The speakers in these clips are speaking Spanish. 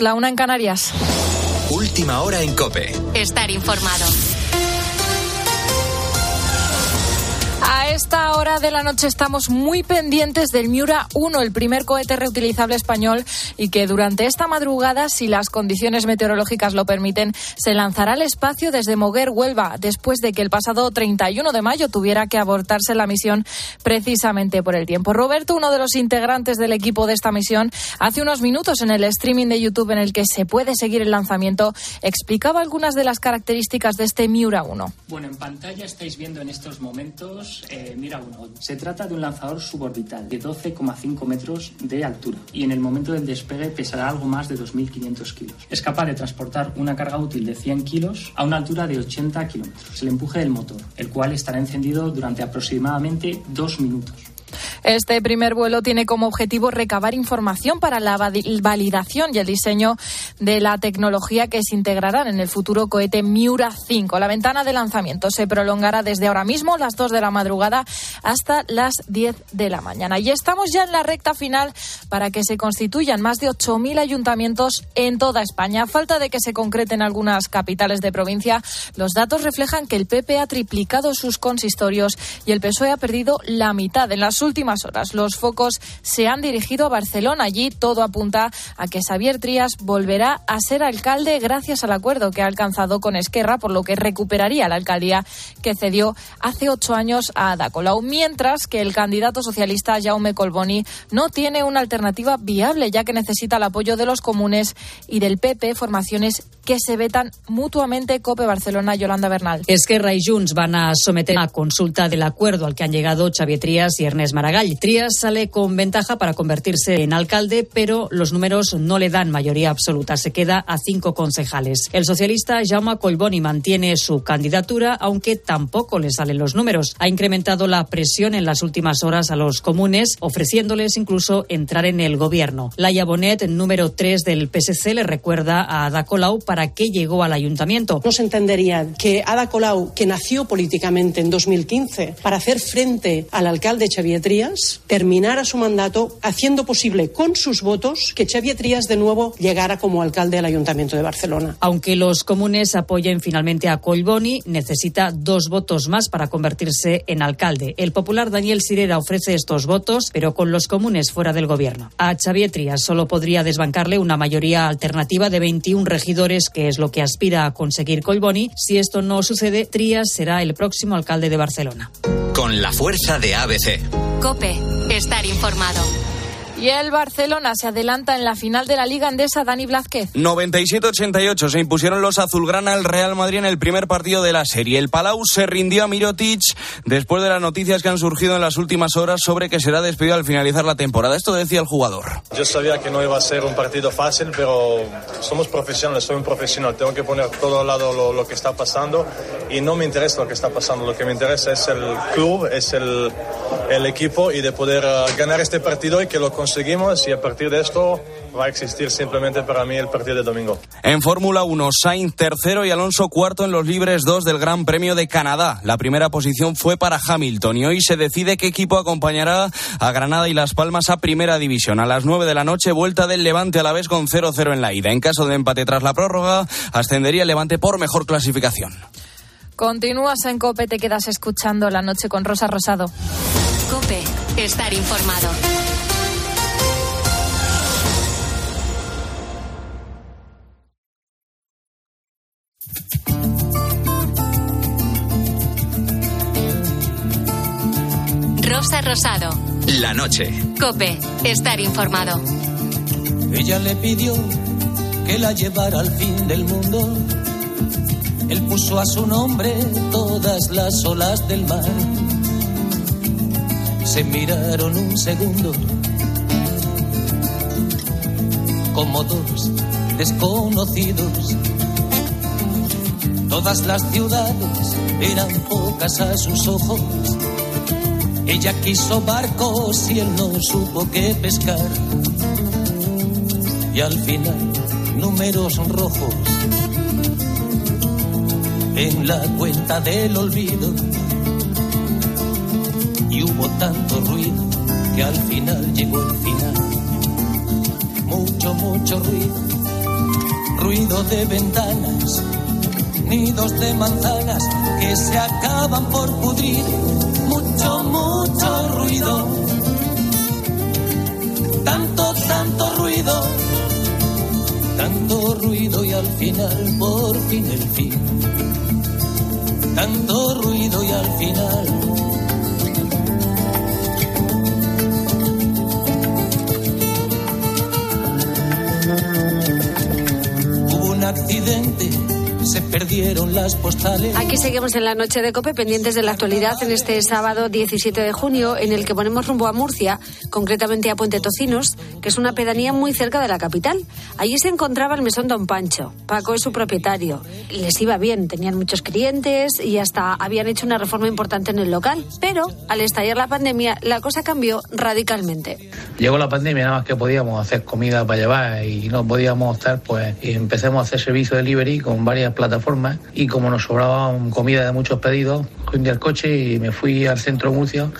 la una en Canarias. Última hora en Cope. Estar informado. A esta hora de la noche estamos muy pendientes del Miura 1, el primer cohete reutilizable español, y que durante esta madrugada, si las condiciones meteorológicas lo permiten, se lanzará al espacio desde Moguer, Huelva, después de que el pasado 31 de mayo tuviera que abortarse la misión precisamente por el tiempo. Roberto, uno de los integrantes del equipo de esta misión, hace unos minutos en el streaming de YouTube en el que se puede seguir el lanzamiento, explicaba algunas de las características de este Miura 1. Bueno, en pantalla estáis viendo en estos momentos eh, Mira uno. Se trata de un lanzador suborbital de 12,5 metros de altura y en el momento del despegue pesará algo más de 2.500 kilos. Es capaz de transportar una carga útil de 100 kilos a una altura de 80 kilómetros. El empuje del motor, el cual estará encendido durante aproximadamente dos minutos. Este primer vuelo tiene como objetivo recabar información para la validación y el diseño de la tecnología que se integrará en el futuro cohete Miura 5. La ventana de lanzamiento se prolongará desde ahora mismo, las 2 de la madrugada, hasta las 10 de la mañana. Y estamos ya en la recta final para que se constituyan más de 8.000 ayuntamientos en toda España. A falta de que se concreten algunas capitales de provincia, los datos reflejan que el PP ha triplicado sus consistorios y el PSOE ha perdido la mitad. En las últimas horas los focos se han dirigido a Barcelona. Allí todo apunta a que Xavier Trías volverá a ser alcalde gracias al acuerdo que ha alcanzado con Esquerra, por lo que recuperaría la alcaldía que cedió hace ocho años a Ada Colau. Mientras que el candidato socialista Jaume Colboni no tiene una alternativa viable, ya que necesita el apoyo de los comunes y del PP, formaciones que se vetan mutuamente Cope Barcelona Yolanda Bernal. Esquerra y Junts van a someter a consulta del acuerdo al que han llegado Xavier Trías y Ernest Maragall. Trías sale con ventaja para convertirse en alcalde, pero los números no le dan mayoría absoluta. Se queda a cinco concejales. El socialista Jaume Colboni mantiene su candidatura, aunque tampoco le salen los números. Ha incrementado la presión en las últimas horas a los comunes, ofreciéndoles incluso entrar en el gobierno. Laia Bonet, número 3 del PSC, le recuerda a Ada Colau para qué llegó al ayuntamiento. No se entendería que Ada Colau, que nació políticamente en 2015 para hacer frente al alcalde Xavier Trías, terminara su mandato haciendo posible con sus votos que Xavier Trías de nuevo llegara como alcalde al ayuntamiento de Barcelona. Aunque los comunes apoyen finalmente a Colboni, necesita dos votos más para convertirse en alcalde. El popular Daniel Sirera ofrece estos votos, pero con los comunes fuera del gobierno. A Xavier Trías solo podría desbancarle una mayoría alternativa de 21 regidores, que es lo que aspira a conseguir Colboni. Si esto no sucede, Trías será el próximo alcalde de Barcelona. Con la fuerza de ABC. Cope, estar informado. Y el Barcelona se adelanta en la final de la Liga Andesa, Dani Blázquez. 97-88 se impusieron los azulgrana al Real Madrid en el primer partido de la serie. El Palau se rindió a Mirotic después de las noticias que han surgido en las últimas horas sobre que será despedido al finalizar la temporada. Esto decía el jugador. Yo sabía que no iba a ser un partido fácil, pero somos profesionales, soy un profesional. Tengo que poner todo al lado lo, lo que está pasando y no me interesa lo que está pasando. Lo que me interesa es el club, es el, el equipo y de poder uh, ganar este partido y que lo conseguimos y a partir de esto va a existir simplemente para mí el partido de domingo. En Fórmula 1, Sainz tercero y Alonso cuarto en los libres 2 del Gran Premio de Canadá. La primera posición fue para Hamilton y hoy se decide qué equipo acompañará a Granada y Las Palmas a Primera División. A las 9 de la noche, vuelta del Levante a la vez con 0-0 en la ida. En caso de empate tras la prórroga, ascendería el Levante por mejor clasificación. Continúas en Cope, te quedas escuchando la noche con Rosa Rosado. Cope, estar informado. Rosa Rosado. La noche. Cope, estar informado. Ella le pidió que la llevara al fin del mundo. Él puso a su nombre todas las olas del mar. Se miraron un segundo como dos desconocidos. Todas las ciudades eran pocas a sus ojos. Ella quiso barcos y él no supo qué pescar. Y al final, números rojos en la cuenta del olvido. Y hubo tanto ruido que al final llegó el final. Mucho, mucho ruido ruido de ventanas, nidos de manzanas que se acaban por pudrir, mucho, mucho ruido, tanto, tanto ruido, tanto ruido y al final, por fin el fin, tanto ruido y al final. Hubo un accidente, se perdieron las postales. Aquí seguimos en la noche de Cope, pendientes de la actualidad en este sábado 17 de junio, en el que ponemos rumbo a Murcia, concretamente a Puente Tocinos, que es una pedanía muy cerca de la capital. Allí se encontraba el mesón Don Pancho. Paco es su propietario. Les iba bien, tenían muchos clientes y hasta habían hecho una reforma importante en el local. Pero al estallar la pandemia, la cosa cambió radicalmente. Llegó la pandemia, nada más que podíamos hacer comida para llevar y no podíamos estar, pues y empecemos a hacer servicio delivery con varias plataformas y como nos sobraba comida de muchos pedidos, cogí el coche y me fui al centro de Murcia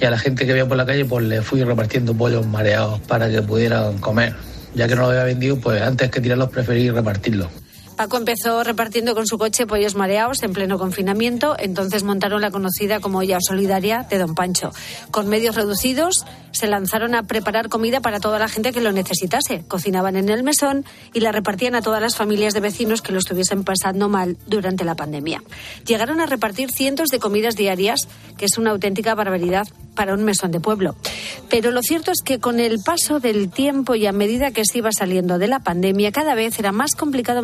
y a la gente que había por la calle pues le fui repartiendo pollos mareados para que pudieran comer. Ya que no lo había vendido, pues antes que tirarlos preferí repartirlos. Paco empezó repartiendo con su coche pollos mareados en pleno confinamiento, entonces montaron la conocida como olla solidaria de Don Pancho. Con medios reducidos se lanzaron a preparar comida para toda la gente que lo necesitase. Cocinaban en el mesón y la repartían a todas las familias de vecinos que lo estuviesen pasando mal durante la pandemia. Llegaron a repartir cientos de comidas diarias, que es una auténtica barbaridad para un mesón de pueblo. Pero lo cierto es que con el paso del tiempo y a medida que se iba saliendo de la pandemia, cada vez era más complicado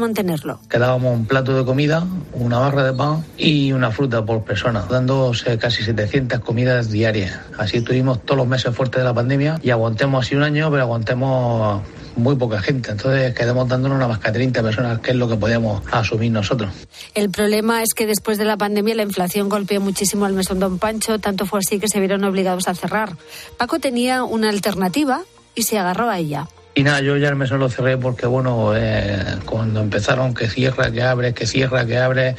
Quedábamos un plato de comida, una barra de pan y una fruta por persona, dándose casi 700 comidas diarias. Así estuvimos todos los meses fuertes de la pandemia y aguantemos así un año, pero aguantemos muy poca gente. Entonces quedamos dándonos una más que 30 personas, que es lo que podíamos asumir nosotros. El problema es que después de la pandemia la inflación golpeó muchísimo al mesón Don Pancho, tanto fue así que se vieron obligados a cerrar. Paco tenía una alternativa y se agarró a ella. Y nada, yo ya el mesón lo cerré porque, bueno, eh, cuando empezaron que cierra, que abre, que cierra, que abre,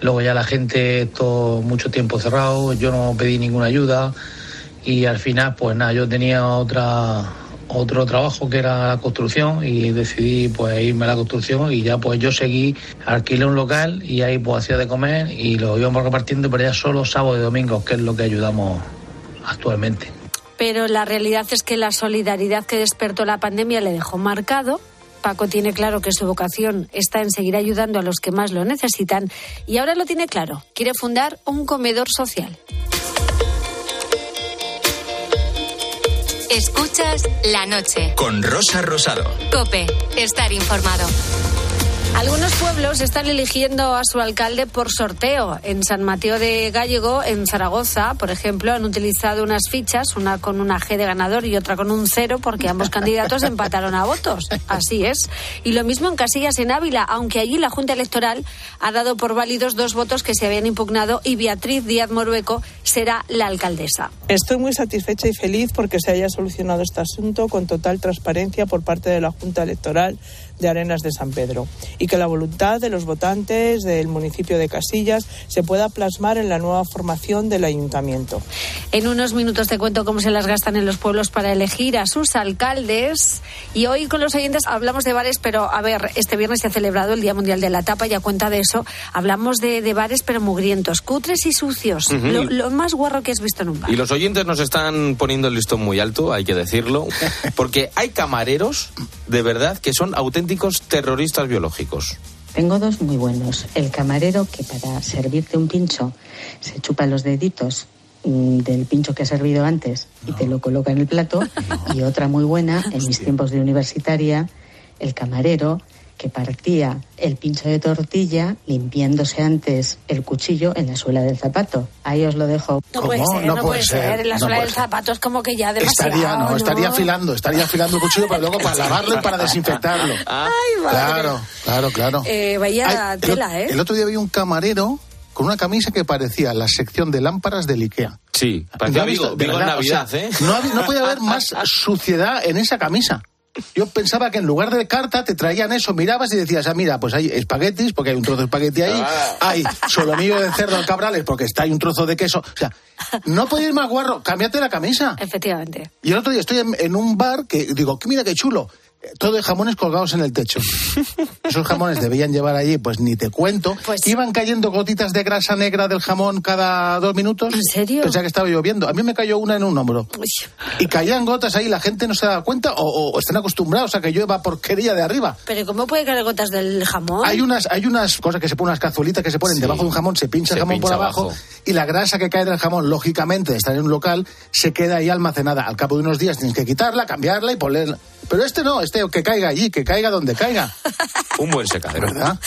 luego ya la gente, todo mucho tiempo cerrado, yo no pedí ninguna ayuda y al final, pues nada, yo tenía otra otro trabajo que era la construcción y decidí pues irme a la construcción y ya pues yo seguí, alquilé un local y ahí pues hacía de comer y lo íbamos repartiendo, pero ya solo sábado y domingo, que es lo que ayudamos actualmente pero la realidad es que la solidaridad que despertó la pandemia le dejó marcado. Paco tiene claro que su vocación está en seguir ayudando a los que más lo necesitan y ahora lo tiene claro. Quiere fundar un comedor social. Escuchas la noche. Con Rosa Rosado. Cope, estar informado. Algunos pueblos están eligiendo a su alcalde por sorteo. En San Mateo de Gallego, en Zaragoza, por ejemplo, han utilizado unas fichas, una con una G de ganador y otra con un cero, porque ambos candidatos empataron a votos. Así es. Y lo mismo en Casillas, en Ávila, aunque allí la Junta Electoral ha dado por válidos dos votos que se habían impugnado y Beatriz Díaz Morueco será la alcaldesa. Estoy muy satisfecha y feliz porque se haya solucionado este asunto con total transparencia por parte de la Junta Electoral de Arenas de San Pedro y que la voluntad de los votantes del municipio de Casillas se pueda plasmar en la nueva formación del ayuntamiento. En unos minutos te cuento cómo se las gastan en los pueblos para elegir a sus alcaldes y hoy con los oyentes hablamos de bares, pero a ver, este viernes se ha celebrado el Día Mundial de la Tapa y a cuenta de eso hablamos de, de bares pero mugrientos, cutres y sucios, Ujú. lo, lo más guarro que has visto en un bar. Y los oyentes nos están poniendo el listón muy alto, hay que decirlo, porque hay camareros, de verdad, que son auténticos terroristas biológicos. Tengo dos muy buenos. El camarero que para servirte un pincho se chupa los deditos mm, del pincho que ha servido antes y te lo coloca en el plato. Y otra muy buena, en mis tiempos de universitaria, el camarero que partía el pincho de tortilla limpiándose antes el cuchillo en la suela del zapato. Ahí os lo dejo. No puede ser, no, puede ser. La no suela del zapato es como que ya demasiado. Estaría, no, estaría afilando, estaría afilando el cuchillo para luego para lavarlo y para desinfectarlo. Ay, madre. Claro, claro, claro. Eh, vaya Ay, el, tela, ¿eh? el otro día vi un camarero con una camisa que parecía la sección de lámparas del Ikea. Sí, parecía. Vigo, De Vigo en verdad, o sea, Navidad, ¿eh? No, no podía haber más suciedad en esa camisa. Yo pensaba que en lugar de carta te traían eso, mirabas y decías, ah, mira, pues hay espaguetis, porque hay un trozo de espagueti ahí, Ah. hay solomillo de cerdo al cabrales, porque está ahí un trozo de queso. O sea, no podía ir más guarro, cámbiate la camisa. Efectivamente. Y el otro día estoy en, en un bar que digo, mira qué chulo. Todo de jamones colgados en el techo. Esos jamones debían llevar allí, pues ni te cuento. Iban cayendo gotitas de grasa negra del jamón cada dos minutos. ¿En serio? Pensaba que estaba lloviendo. A mí me cayó una en un hombro. Y caían gotas ahí, la gente no se da cuenta o, o están acostumbrados a que llueva porquería de arriba. Pero ¿cómo puede caer gotas del jamón? Hay unas, hay unas cosas que se ponen, unas cazuelitas que se ponen debajo de un jamón, se pincha Se el jamón por pincha abajo, abajo. y la grasa que cae del jamón, lógicamente, de estar en un local, se queda ahí almacenada. Al cabo de unos días tienes que quitarla, cambiarla y ponerla. Pero este no, que caiga allí, que caiga donde caiga. Un buen secadero. ¿Verdad?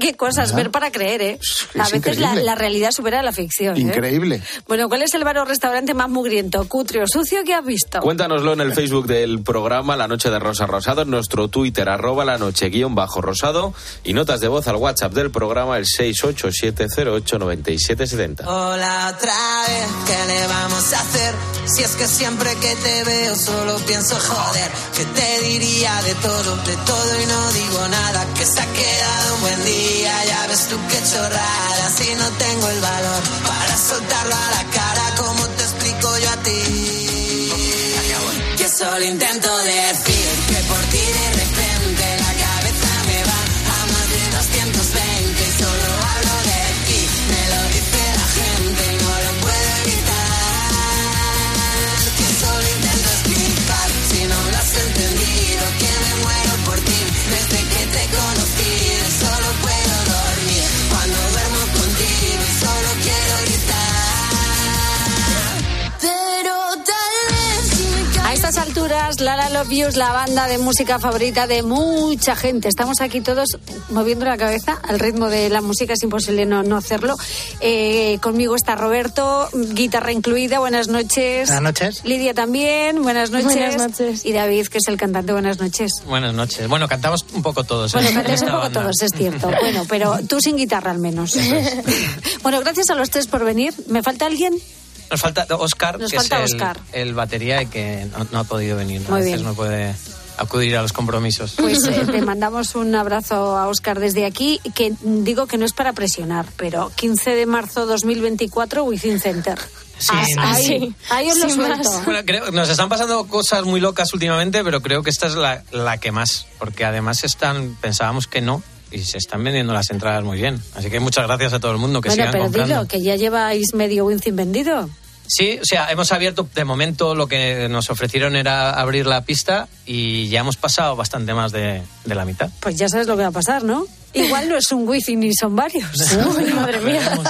Qué cosas, ¿Verdad? ver para creer, ¿eh? A es veces la, realidad supera la ficción. ¿eh? Increíble. Bueno, ¿cuál es el bar o restaurante más mugriento, cutre o sucio que has visto? Cuéntanoslo en el Facebook del programa La Noche de Rosa Rosado, en nuestro Twitter, arroba la noche guion bajo rosado, y notas de voz al WhatsApp del programa, el 687089770. Hola otra vez, ¿qué le vamos a hacer? Si es que siempre que te veo solo pienso joder, que te diría de todo, de todo y no digo nada, que se ha quedado un buen día, ya ves tú qué chorrada, si no tengo el valor para soltarlo a la cara, como te explico yo a ti? Que solo intento decir que por ti Love You es la banda de música favorita de mucha gente. Estamos aquí todos moviendo la cabeza al ritmo de la música, es imposible no, no hacerlo. Eh, conmigo está Roberto, guitarra incluida, buenas noches. Buenas noches. Lidia también, buenas noches. Buenas noches. Y David, que es el cantante, buenas noches. Buenas noches. Bueno, cantamos un poco todos. Bueno, en cantáis un poco banda. todos, es cierto. Bueno, pero tú sin guitarra al menos. bueno, gracias a los tres por venir. ¿Me falta alguien? Nos falta Oscar, Nos que falta es el, Óscar. el batería y que no, no ha podido venir. Muy a veces bien. no puede acudir a los compromisos. Pues eh, te mandamos un abrazo a Oscar desde aquí, que digo que no es para presionar, pero 15 de marzo 2024, Within Center. Sí, Ah, no. ahí, ahí os lo suelto. Bueno, creo, nos están pasando cosas muy locas últimamente, pero creo que esta es la, la que más, porque además están, pensábamos que no, y se están vendiendo las entradas muy bien. Así que muchas gracias a todo el mundo que Bueno, sigan pero comprando. dilo, que ya lleváis medio Within vendido. Sí, o sea, hemos abierto, de momento lo que nos ofrecieron era abrir la pista y ya hemos pasado bastante más de, de la mitad. Pues ya sabes lo que va a pasar, ¿no? Igual no es un Within ni son varios. Uy, madre mía.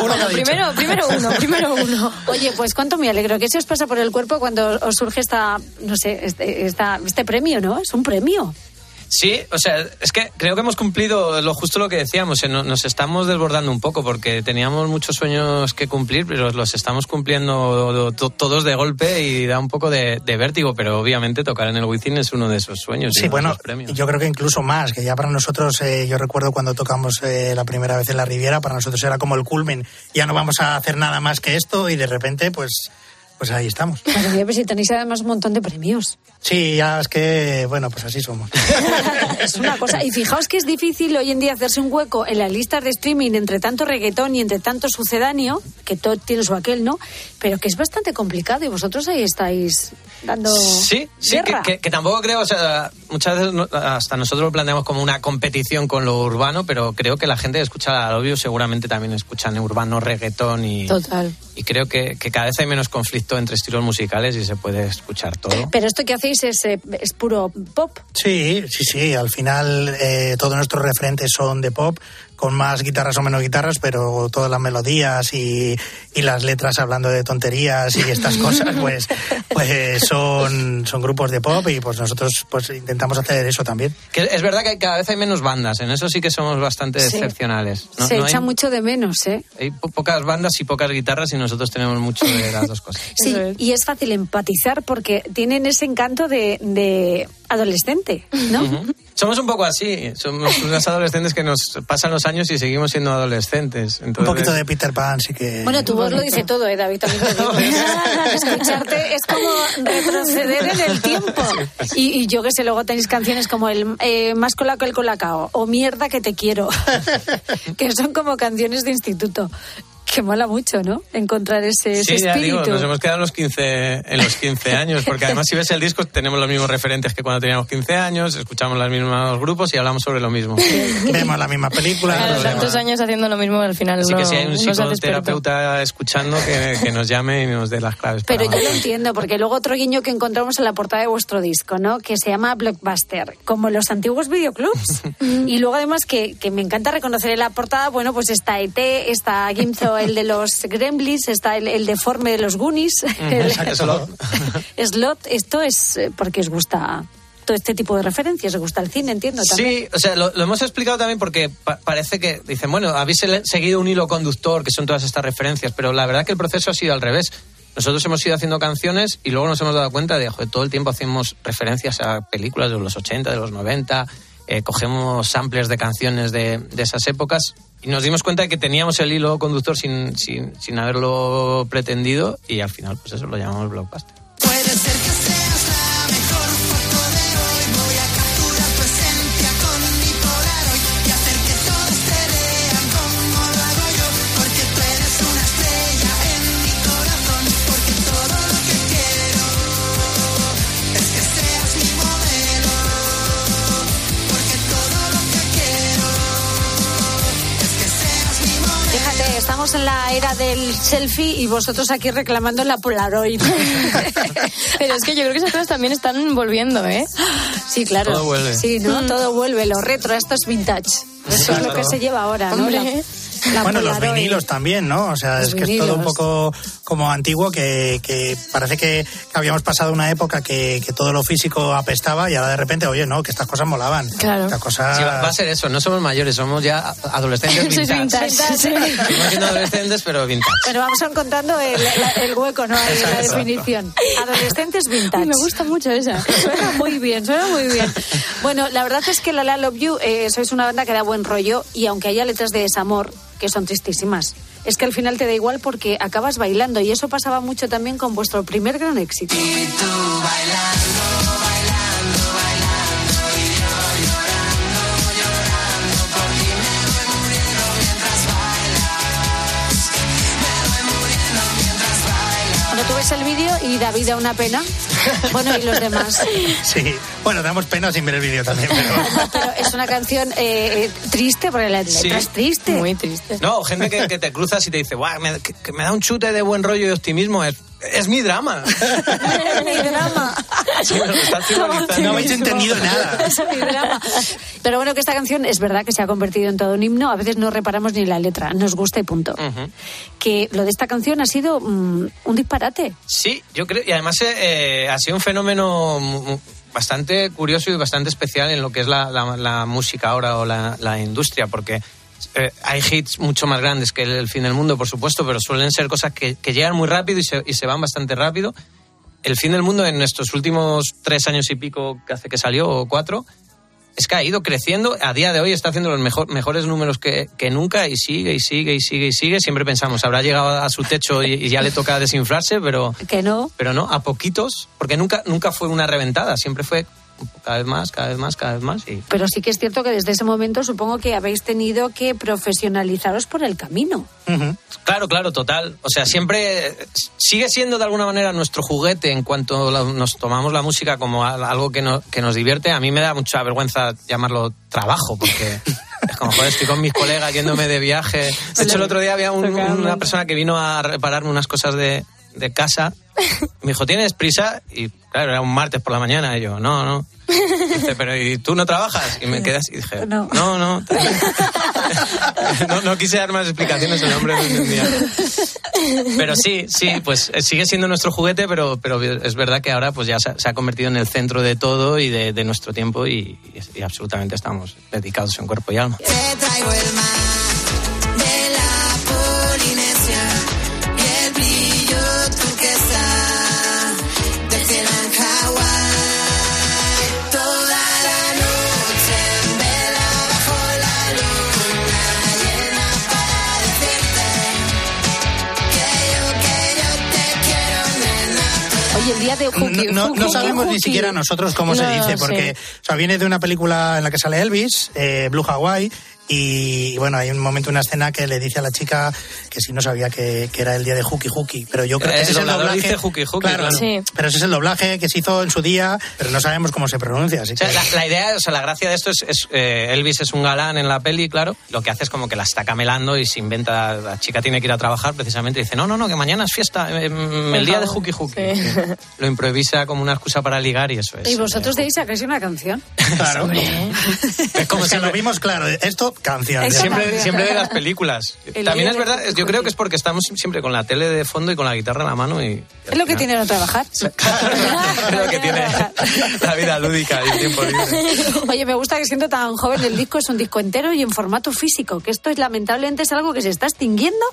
Bueno, primero, primero uno, primero uno. Oye, pues cuánto me alegro. ¿Qué se os pasa por el cuerpo cuando os surge esta, no sé, este, esta, este premio, ¿no? Es un premio. Sí, o sea, es que creo que hemos cumplido lo justo lo que decíamos. eh, no- Nos estamos desbordando un poco porque teníamos muchos sueños que cumplir, pero los estamos cumpliendo to- todos de golpe y da un poco de, de vértigo. Pero obviamente tocar en el Wizzing es uno de esos sueños. y Sí, bueno, yo creo que incluso más, que ya para nosotros, eh, yo recuerdo cuando tocamos eh, la primera vez en la Riviera, para nosotros era como el culmen, ya no vamos a hacer nada más que esto y de repente, pues, pues ahí estamos. Madre mía, pues si tenéis además un montón de premios. Sí, ya es que, bueno, pues así somos. Es una cosa. Y fijaos que es difícil hoy en día hacerse un hueco en las listas de streaming entre tanto reggaetón y entre tanto sucedáneo, que todo tiene su aquel, ¿no? Pero que es bastante complicado y vosotros ahí estáis dando. Sí, sí, que, guerra. que- que tampoco creo, o sea, muchas veces no- hasta nosotros lo planteamos como una competición con lo urbano, pero creo que la gente que escucha al obvio seguramente también escuchan urbano, reggaetón y, Total. y creo que, que cada vez hay menos conflicto entre estilos musicales y se puede escuchar todo. Pero esto que hacéis es, eh, es puro pop. Sí, sí, sí. Al final eh, todos nuestros referentes son de pop, con más guitarras o menos guitarras, pero todas las melodías y, y las letras hablando de tonterías y estas cosas, pues, pues son, son grupos de pop y pues nosotros pues intentamos hacer eso también. Que es verdad que cada vez hay menos bandas, en eso sí que somos bastante Sí. excepcionales. No- Se no echa hay, mucho de menos, ¿eh? hay po- pocas bandas y pocas guitarras y nosotros tenemos mucho de las dos cosas. Sí, y es fácil empatizar porque tienen ese encanto de, de adolescente, ¿no? Somos un poco así, somos unos adolescentes que nos pasan los años y seguimos siendo adolescentes. Un poquito de Peter Pan, sí que... Bueno, tu voz lo dice todo, ¿eh, David? También te digo. Escucharte es como retroceder en el tiempo. Y, y yo que sé, luego tenéis canciones como el eh, Más colacao que el colacao o Mierda que te quiero, que son como canciones de instituto. Que mola mucho, ¿no? Encontrar ese, ese Sí, ya espíritu. digo, nos hemos quedado en los 15, en los 15 años, porque además si ves el disco tenemos los mismos referentes que cuando teníamos 15 años, escuchamos los mismos grupos y hablamos sobre lo mismo. Vemos la misma película. Claro, tantos años haciendo lo mismo al final. Así no, que si hay un psicoterapeuta escuchando, que, que nos llame y nos dé las claves. Pero para yo lo entiendo, porque luego otro guiño que encontramos en la portada de vuestro disco, ¿no? Que se llama Blockbuster, como los antiguos videoclubs. y luego además que, que me encanta reconocer en la portada, bueno, pues está ET, está Gimzo, el de los Gremlins, está el, el deforme de los Goonies, el Slot. Esto es eh, porque os gusta todo este tipo de referencias, os gusta el cine, entiendo también. Sí, o sea, lo, lo hemos explicado también porque pa- parece que dicen, bueno, habéis seguido un hilo conductor, que son todas estas referencias, pero la verdad que el proceso ha sido al revés. Nosotros hemos ido haciendo canciones y luego nos hemos dado cuenta de, joder, todo el tiempo hacemos referencias a películas de los 80, de los 90, eh, cogemos samplers de canciones de, de esas épocas y nos dimos cuenta de que teníamos el hilo conductor sin, sin, sin haberlo pretendido y al final, pues eso lo llamamos blockbuster. Estamos en la era del selfie y vosotros aquí reclamando la Polaroid. Pero es que yo creo que esas cosas también están volviendo, ¿eh? Sí, claro. Todo vuelve. Sí, ¿no? Mm. Todo vuelve, lo retro, esto es vintage. Eso es lo que se lleva ahora, ¿no? Hombre. La- bueno, los vinilos también, ¿no? O sea, Los es que es todo un poco como antiguo, que, que parece que, que habíamos pasado una época que, que todo lo físico apestaba y ahora de repente, oye, no, que estas cosas molaban. Claro. Estas cosas... Sí, va, a ser eso, no somos mayores, somos ya adolescentes vintage. vintage, sí. Seguimos siendo adolescentes, pero vintage. Pero vamos encontrando el, la- el hueco, ¿no? Ahí en la definición. Adolescentes vintage. Me gusta mucho esa. Suena muy bien, suena muy bien. Bueno, la verdad es que La La Love You eh, sois una banda que da buen rollo y aunque haya letras de desamor, que son tristísimas, es que al final te da igual porque acabas bailando y eso pasaba mucho también con vuestro primer gran éxito. Cuando tú ves el vídeo y da vida una pena, bueno, y los demás. Sí, bueno, damos pena sin ver el vídeo también, pero... Pero es una canción eh, eh, triste, porque la letra Sí. es triste. Muy triste. No, gente que, que te cruzas y te dice, "Guau, me, que, que me da un chute de buen rollo y optimismo. Es, es mi drama. Es mi drama. Sí, me lo estás simbolizando. No habéis entendido nada. Es mi drama. Pero bueno, que esta canción es verdad que se ha convertido en todo un himno. A veces no reparamos ni la letra, nos gusta y punto. Que lo de esta canción ha sido mm, un disparate. Sí, yo creo, y además eh, eh, ha sido un fenómeno bastante curioso y bastante especial en lo que es la, la- la música ahora o la, la industria, porque eh, hay hits mucho más grandes que el, El fin del mundo, por supuesto, pero suelen ser cosas que, que llegan muy rápido y se, y se van bastante rápido. El fin del mundo en nuestros últimos tres años y pico que hace que salió, o cuatro, es que ha ido creciendo. A día de hoy está haciendo los mejor- mejores números que, que nunca y sigue y sigue y sigue y sigue. Siempre pensamos, habrá llegado a su techo y, y ya le toca desinflarse, pero, Que no. pero no, a poquitos, porque nunca, nunca fue una reventada, siempre fue cada vez más, cada vez más, cada vez más. Y Pero sí que es cierto que desde ese momento supongo que habéis tenido que profesionalizaros por el camino. Claro, claro, total. O sea, siempre sigue siendo de alguna manera nuestro juguete en cuanto nos tomamos la música como algo que, no- que nos divierte. A mí me da mucha vergüenza llamarlo trabajo, porque es como, joder, estoy con mis colegas yéndome de viaje. De hecho, el otro día había un- una persona que vino a repararme unas cosas de, de casa. Me dijo, ¿tienes prisa? Y claro, era un martes por la mañana. Y yo, no, no. Dice, pero ¿y tú no trabajas? Y me quedas y dije, No. no, no. No, no quise dar más explicaciones, el hombre no entendía. Pero sí, sí, pues eh, sigue siendo nuestro juguete, pero, pero es verdad que ahora pues ya se, ha- se ha convertido en el centro de todo y de, de nuestro tiempo y, y- y absolutamente estamos dedicados en cuerpo y alma. Te traigo el mar No, no- no sabemos ni siquiera nosotros cómo se dice, sí. porque o sea, viene de una película en la que sale Elvis, eh, Blue Hawaii, Y bueno, hay un momento, una escena que le dice a la chica que si no sabía que, que era el día de Hooky Hooky. Pero yo creo que El ese es el doblaje. dice Hooky Hooky, Claro, claro. Sí. Pero ese es el doblaje que se hizo en su día, pero no sabemos cómo se pronuncia. Así O sea, que... la, la idea, o sea, la gracia de esto es, es, eh, Elvis es un galán en la peli, claro. Lo que hace es como que la está camelando y se inventa, la chica tiene que ir a trabajar precisamente y dice, no, no, no, que mañana es fiesta, eh, mm, el día de Hooky Hooky. Lo improvisa como una excusa para ligar y eso es. Y vosotros de ahí sacáis una canción. Claro. Es como Es que lo vimos claro. Esto, canción. Siempre, canción. siempre de las películas. El También es verdad, yo creo que es porque estamos siempre con la tele de fondo y con la guitarra en la mano y Es lo que tiene no trabajar. es lo que tiene la vida lúdica y el tiempo libre. Oye, me gusta que siendo tan joven el disco es un disco entero y en formato físico, que esto es lamentablemente es algo que se está extinguiendo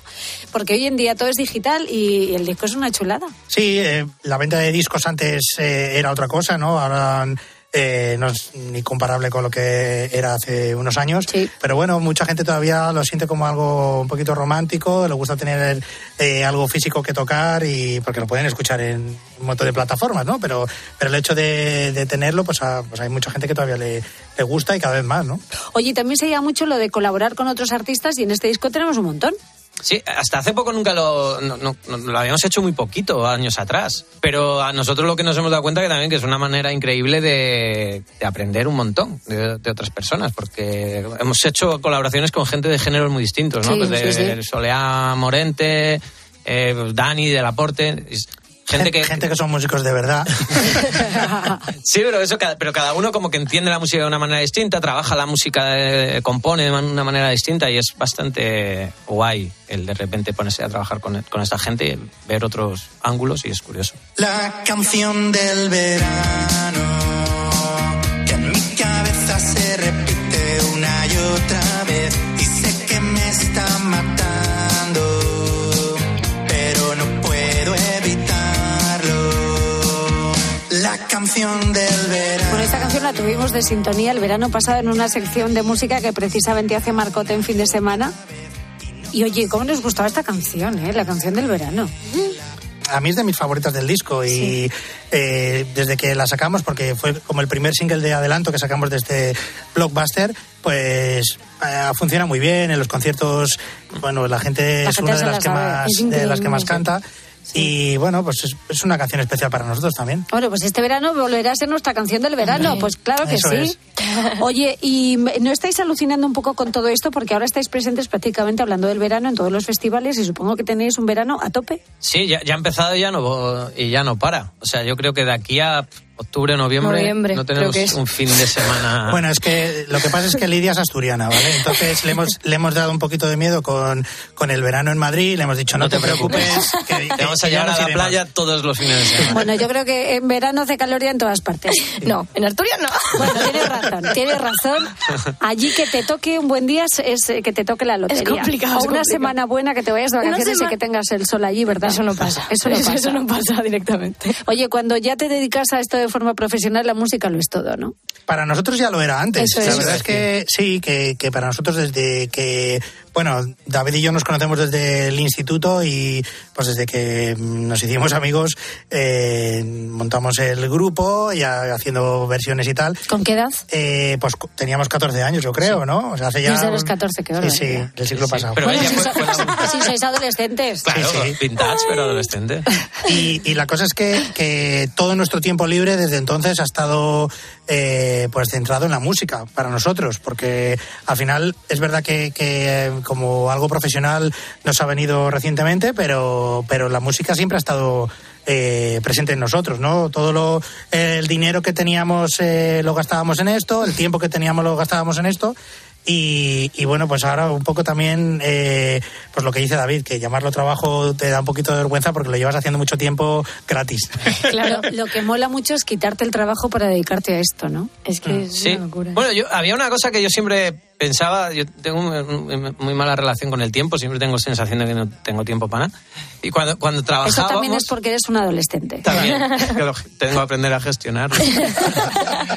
porque hoy en día todo es digital y el disco es una chulada. Sí, eh, la venta de discos antes eh, era otra cosa, ¿no? Ahora eh, no es ni comparable con lo que era hace unos años. Pero bueno, mucha gente todavía lo siente como algo un poquito romántico, le gusta tener eh, algo físico que tocar y porque lo pueden escuchar en un montón de plataformas, ¿no? Pero, pero el hecho de, de tenerlo, pues, a- pues hay mucha gente que todavía le, le gusta y cada vez más, ¿no? Oye, también se llama mucho lo de colaborar con otros artistas y en este disco tenemos un montón. Sí, hasta hace poco nunca lo, no- no- no- lo habíamos hecho muy poquito, años atrás. Pero a nosotros lo que nos hemos dado cuenta que también que es una manera increíble de, de aprender un montón de, de otras personas, porque hemos hecho colaboraciones con gente de géneros muy distintos, ¿no? Sí, Pues de sí, sí. Soleá Morente, eh, Dani del Aporte. Gente que, Gente que son músicos de verdad. Sí, pero eso, cada- pero cada uno como que entiende la música de una manera distinta, trabaja la música, eh, compone de una manera distinta y es bastante guay el de repente ponerse a trabajar con, con esta gente, y ver otros ángulos y es curioso. La canción del verano que en mi cabeza se repite una y otra canción del verano. Bueno, esta canción la tuvimos de sintonía el verano pasado en una sección de música que precisamente hace Marcote en fin de semana. Y oye, ¿cómo nos gustaba esta canción, eh? La canción del verano. a mí es de mis favoritas del disco y eh, desde que la sacamos, porque fue como el primer single de adelanto que sacamos de este blockbuster, pues eh, funciona muy bien en los conciertos. Bueno, la gente La es gente una de la las, que más, de las que más sí. Y bueno, pues es, es una canción especial para nosotros también. Bueno, pues este verano volverá a ser nuestra canción del verano. Pues claro que Eso sí. es. Oye, ¿y no estáis alucinando un poco con todo esto? Porque ahora estáis presentes prácticamente hablando del verano en todos los festivales y supongo que tenéis un verano a tope. Sí, ya, ya ha empezado y ya no, y ya no para. O sea, yo creo que de aquí a octubre, noviembre, Noviembre, no creo tenemos que es. un fin de semana. Bueno, es que lo que pasa es que Lidia es asturiana, ¿vale? Entonces le hemos, le hemos dado un poquito de miedo con, con el verano en Madrid, le hemos dicho, no, te, preocupes, que, Te vamos a que llevar a la iremos". playa todos los fines de semana. Bueno, yo creo que en verano hace calor ya en todas partes. No, en Asturias no. Bueno, tienes razón, tienes razón. Allí que te toque un buen día es, es, eh, que te toque la lotería. complicado, O es una complicado. semana buena que te vayas de vacaciones y sema- que tengas el sol allí, ¿verdad? Eso no pasa. Eso no Eso- pasa. eso no pasa directamente. Oye, cuando ya te dedicas a esto de forma profesional, la música lo es todo, ¿no? Para nosotros ya lo era antes. Eso la es. verdad es que sí, que, que para nosotros desde que, bueno, David y yo nos conocemos desde el instituto y pues desde que mm, nos hicimos amigos eh, montamos el grupo ya haciendo versiones y tal. ¿Con qué edad? Eh, pues teníamos 14 años, yo creo, ¿no? O sea, hace ya... Desde los 14, qué Sí, sí, del siglo pasado. pero Bueno, si, fue- so- fue la- si sois adolescentes. Claro, Sí, sí. vintage, pero adolescente. Y, y la cosa es que, que todo nuestro tiempo libre desde entonces ha estado eh, pues centrado en la música para nosotros, porque al final es verdad que, que, eh, como algo profesional nos ha venido recientemente, pero, pero la música siempre ha estado eh, presente en nosotros, ¿no? Todo lo, el dinero que teníamos eh, lo gastábamos en esto, el tiempo que teníamos lo gastábamos en esto. Y, y bueno, pues ahora un poco también, eh, pues lo que dice David, que llamarlo trabajo te da un poquito de vergüenza porque lo llevas haciendo mucho tiempo gratis. Claro, lo que mola mucho es quitarte el trabajo para dedicarte a esto, ¿no? Es que es Sí. una locura. Bueno, yo había una cosa que yo siempre pensaba, yo tengo muy mala relación con el tiempo, siempre tengo sensación de que no tengo tiempo para nada. Y cuando, cuando Eso trabajábamos... también es porque eres un adolescente. También, que lo- tengo que aprender a gestionar.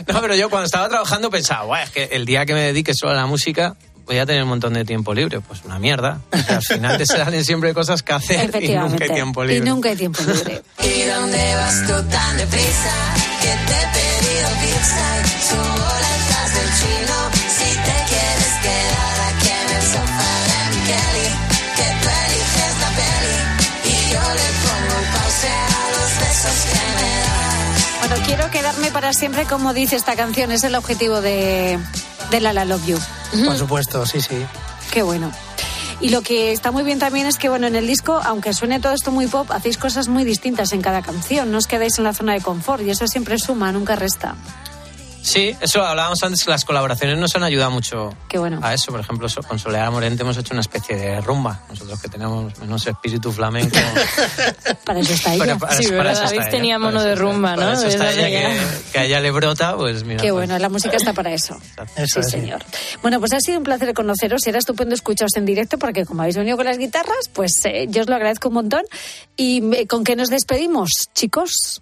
No, pero yo cuando estaba trabajando pensaba, "Buah, es que el día que me dedique solo a la música música, voy a tener un montón de tiempo libre. Pues una mierda. O sea, al final te salen siempre cosas que hacer y nunca hay tiempo libre. Y nunca hay tiempo libre. ¿Y dónde vas tú tan deprisa? Que te he pedido pizza y subo las del chino. Si te quieres quedar aquí en el sofá de Kelly, que tú eliges la peli y yo le pongo pausa a los besos que me das. Quiero quedarme para siempre, como dice esta canción, es el objetivo de, de La La Love You. Por supuesto, sí, sí. Qué bueno. Y lo que está muy bien también es que, bueno, en el disco, aunque suene todo esto muy pop, hacéis cosas muy distintas en cada canción. No os quedáis en la zona de confort y eso siempre suma, nunca resta. Sí, eso hablábamos antes, las colaboraciones nos han ayudado mucho Qué bueno. a eso. Por ejemplo, con Soledad Morente hemos hecho una especie de rumba. Nosotros que tenemos menos espíritu flamenco. Para eso está ella. Pero para- Sí, para eso está tenía mono de rumba, para ¿no? eso está ella, que, que a ella le brota, pues mira. Qué pues- bueno, la música está para eso. Eso sí, es. señor. Bueno, pues ha sido un placer conoceros. Era estupendo escucharos en directo porque como habéis venido con las guitarras, pues eh, yo os lo agradezco un montón. ¿Y eh, con qué nos despedimos, chicos?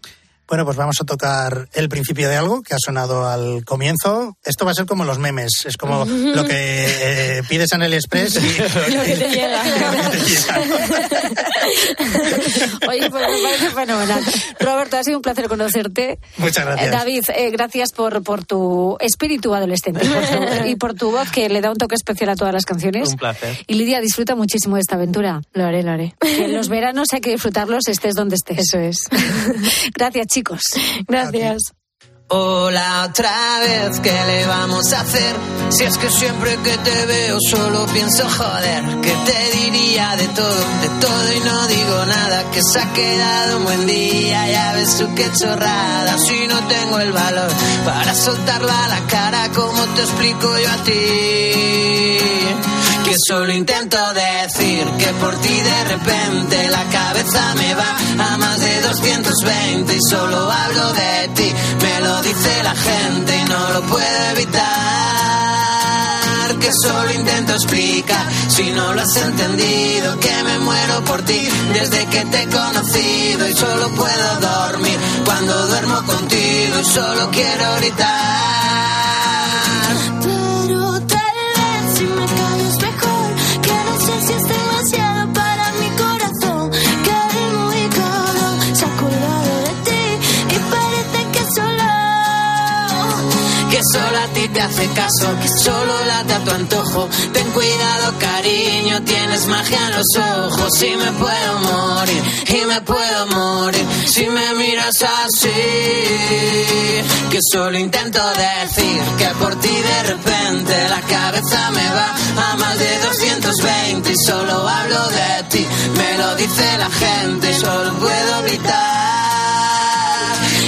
Bueno, pues vamos a tocar el principio de algo que ha sonado al comienzo. Esto va a ser como los memes, es como lo que eh, pides en el Express y Lo que te llega. Oye, pues me parece fenomenal. Roberto, ha sido un placer conocerte. Muchas gracias. Eh, David, eh, gracias por, por tu espíritu adolescente y por, tu, y por tu voz que le da un toque especial a todas las canciones. Un placer. Y Lidia, disfruta muchísimo de esta aventura. Lo haré, lo haré. Que en los veranos hay que disfrutarlos estés donde estés. Eso es. Gracias, chicos. Gracias. Hola otra vez, ¿qué le vamos a hacer? Si es que siempre que te veo solo pienso joder, que te diría de todo, de todo y no digo nada, que se ha quedado un buen día, ya ves tú qué chorrada, si no tengo el valor para soltarla a la cara, como te explico yo a ti? Que solo intento decir que por ti de repente la cabeza me va a más de 220 y solo hablo de ti. Me lo dice la gente y no lo puedo evitar. Que solo intento explicar si no lo has entendido. Que me muero por ti desde que te he conocido y solo puedo dormir cuando duermo contigo y solo quiero gritar. Ti te hace caso, solo late a tu antojo. Ten cuidado, cariño, tienes magia en los ojos. Y me puedo morir, y me puedo morir, si me miras así. Que solo intento decir que por ti de repente la cabeza me va a más de 220 y solo hablo de ti. Me lo dice la gente, solo puedo gritar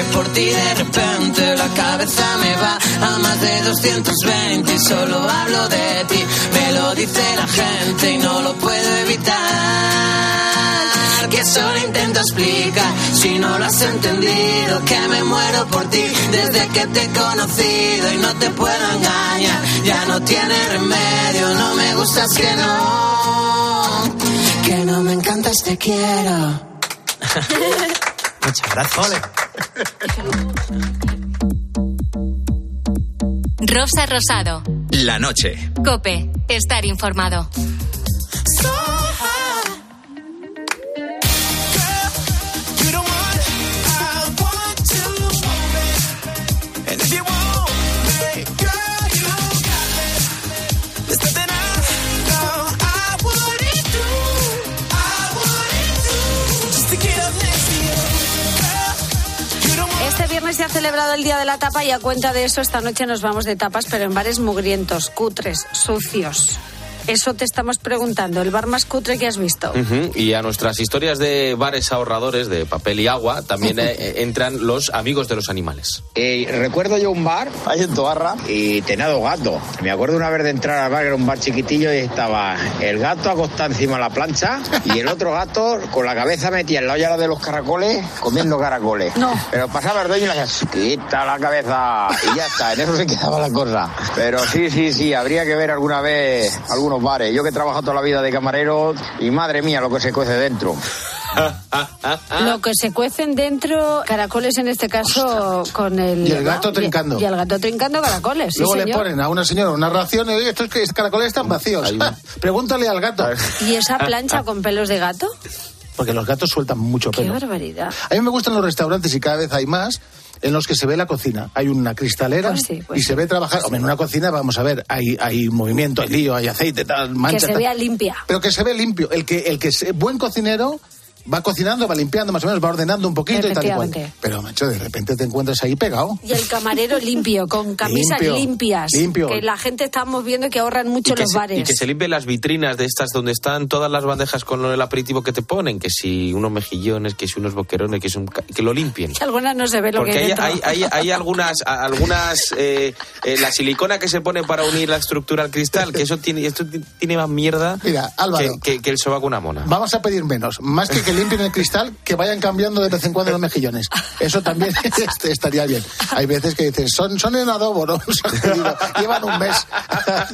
que por ti de repente la cabeza me va a más de 220 y solo hablo de ti. Me lo dice la gente y no lo puedo evitar. Que solo intento explicar si no lo has entendido. Que me muero por ti desde que te he conocido y no te puedo engañar. Ya no tiene remedio, no me gustas que no. Que no me encantas, te quiero. Muchas gracias. Rosa Rosado. La noche. Cope. Estar informado. Celebrado el Día de la Tapa y a cuenta de eso esta noche nos vamos de tapas, pero en bares mugrientos, cutres, sucios. Eso te estamos preguntando, el bar más cutre que has visto. Ujú, Y a nuestras historias de bares ahorradores de papel y agua también eh, entran los amigos de los animales. Eh, recuerdo yo un bar ahí en Tobarra y tenía dos gatos. Me acuerdo una vez de entrar al bar, que era un bar chiquitillo, y estaba el gato acostado encima de la plancha y el otro gato con la cabeza metida en la olla de los caracoles comiendo caracoles. No. Pero pasaba el dueño y le decía, quita la cabeza y ya está, en eso se quedaba la cosa. Pero sí, sí, sí, habría que ver alguna vez algunos bares. Yo que he trabajado toda la vida de camarero y madre mía lo que se cuece dentro. Lo que se cuecen dentro, caracoles en este caso, con el... Y el gato trincando. Y, el gato trincando caracoles, sí, Luego le señor. ponen a una señora una ración y oye, estos que- caracoles están vacíos. Pregúntale al gato. ¿Y esa plancha con pelos de gato? Porque los gatos sueltan mucho ¡Qué pelo. barbaridad! A mí me gustan los restaurantes y cada vez hay más en los que se ve la cocina. Hay una cristalera Pues sí, pues y se ve trabajar. Hombre, en una cocina, vamos a ver, hay, hay movimiento, hay lío, hay aceite, tal, mancha. que se tal. vea limpia. Pero que se ve limpio. El que, el que es buen cocinero va cocinando, va limpiando más o menos, va ordenando un poquito y tal y cual. Pero, macho, de repente te encuentras ahí pegado. Y el camarero limpio, con camisas Limpio, limpias. limpio. Que la gente estamos viendo que ahorran mucho que, los se, bares. y que se limpien las vitrinas de estas donde están todas las bandejas con el aperitivo que te ponen, que si unos mejillones, que si unos boquerones, que, si un ca- que lo limpien. Que algunas no se ve lo Porque que hay hay, hay, hay, algunas, algunas eh, eh, la silicona que se pone para unir la estructura al cristal, que eso tiene, esto ti- tiene más mierda Mira, Álvaro. que, que- que el sobaco una mona. Vamos a pedir menos. Más que que limpien el cristal, que vayan cambiando de vez en cuando los mejillones. Eso también este, estaría bien. Hay veces que dices, son, son en adobo, ¿no? Llevan un mes.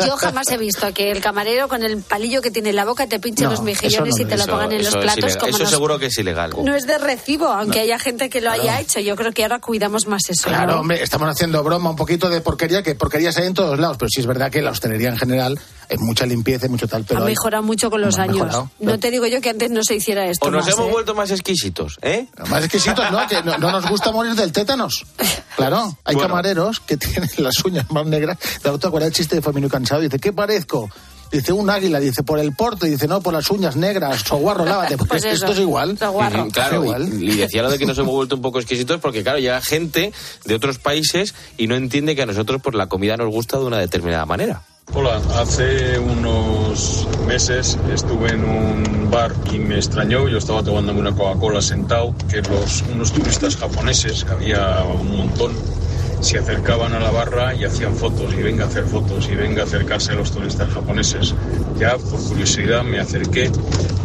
Yo jamás he visto que el camarero con el palillo que tiene en la boca te pinche No, los mejillones no y te lo pongan en los es platos como Eso nos- seguro que es ilegal. No es de recibo, aunque haya gente que lo haya hecho. Yo creo que ahora cuidamos más eso. Claro, hombre, estamos haciendo broma un poquito de porquería, que porquerías hay en todos lados, pero sí es verdad que la hostelería en general hay mucha limpieza y mucho tal, pero ha hay- mejorado mucho con los años. mejorado. No te digo yo que antes no se hiciera esto. O nos más, hemos ¿eh? vuelto más exquisitos, ¿eh? Más exquisitos, ¿no? Que no, no nos gusta morir del tétanos. Claro, hay Bueno. camareros que tienen las uñas más negras. ¿Te acuerdas el chiste de Famino Cansado? Dice, ¿qué parezco? Dice, un águila. Dice, por el porte. Dice, no, por las uñas negras. Soguarro, lávate. Porque Pues esto es igual. soguarro. Claro, Es igual. y, y decía lo de que nos hemos vuelto un poco exquisitos porque, claro, llega gente de otros países y no entiende que a nosotros pues, la comida nos gusta de una determinada manera. Hola, hace unos meses estuve en un bar y me extrañó, yo estaba tomándome una Coca-Cola sentado, que los, unos turistas japoneses, que había un montón, se acercaban a la barra y hacían fotos, y venga a hacer fotos, y venga a acercarse a los turistas japoneses. Ya por curiosidad me acerqué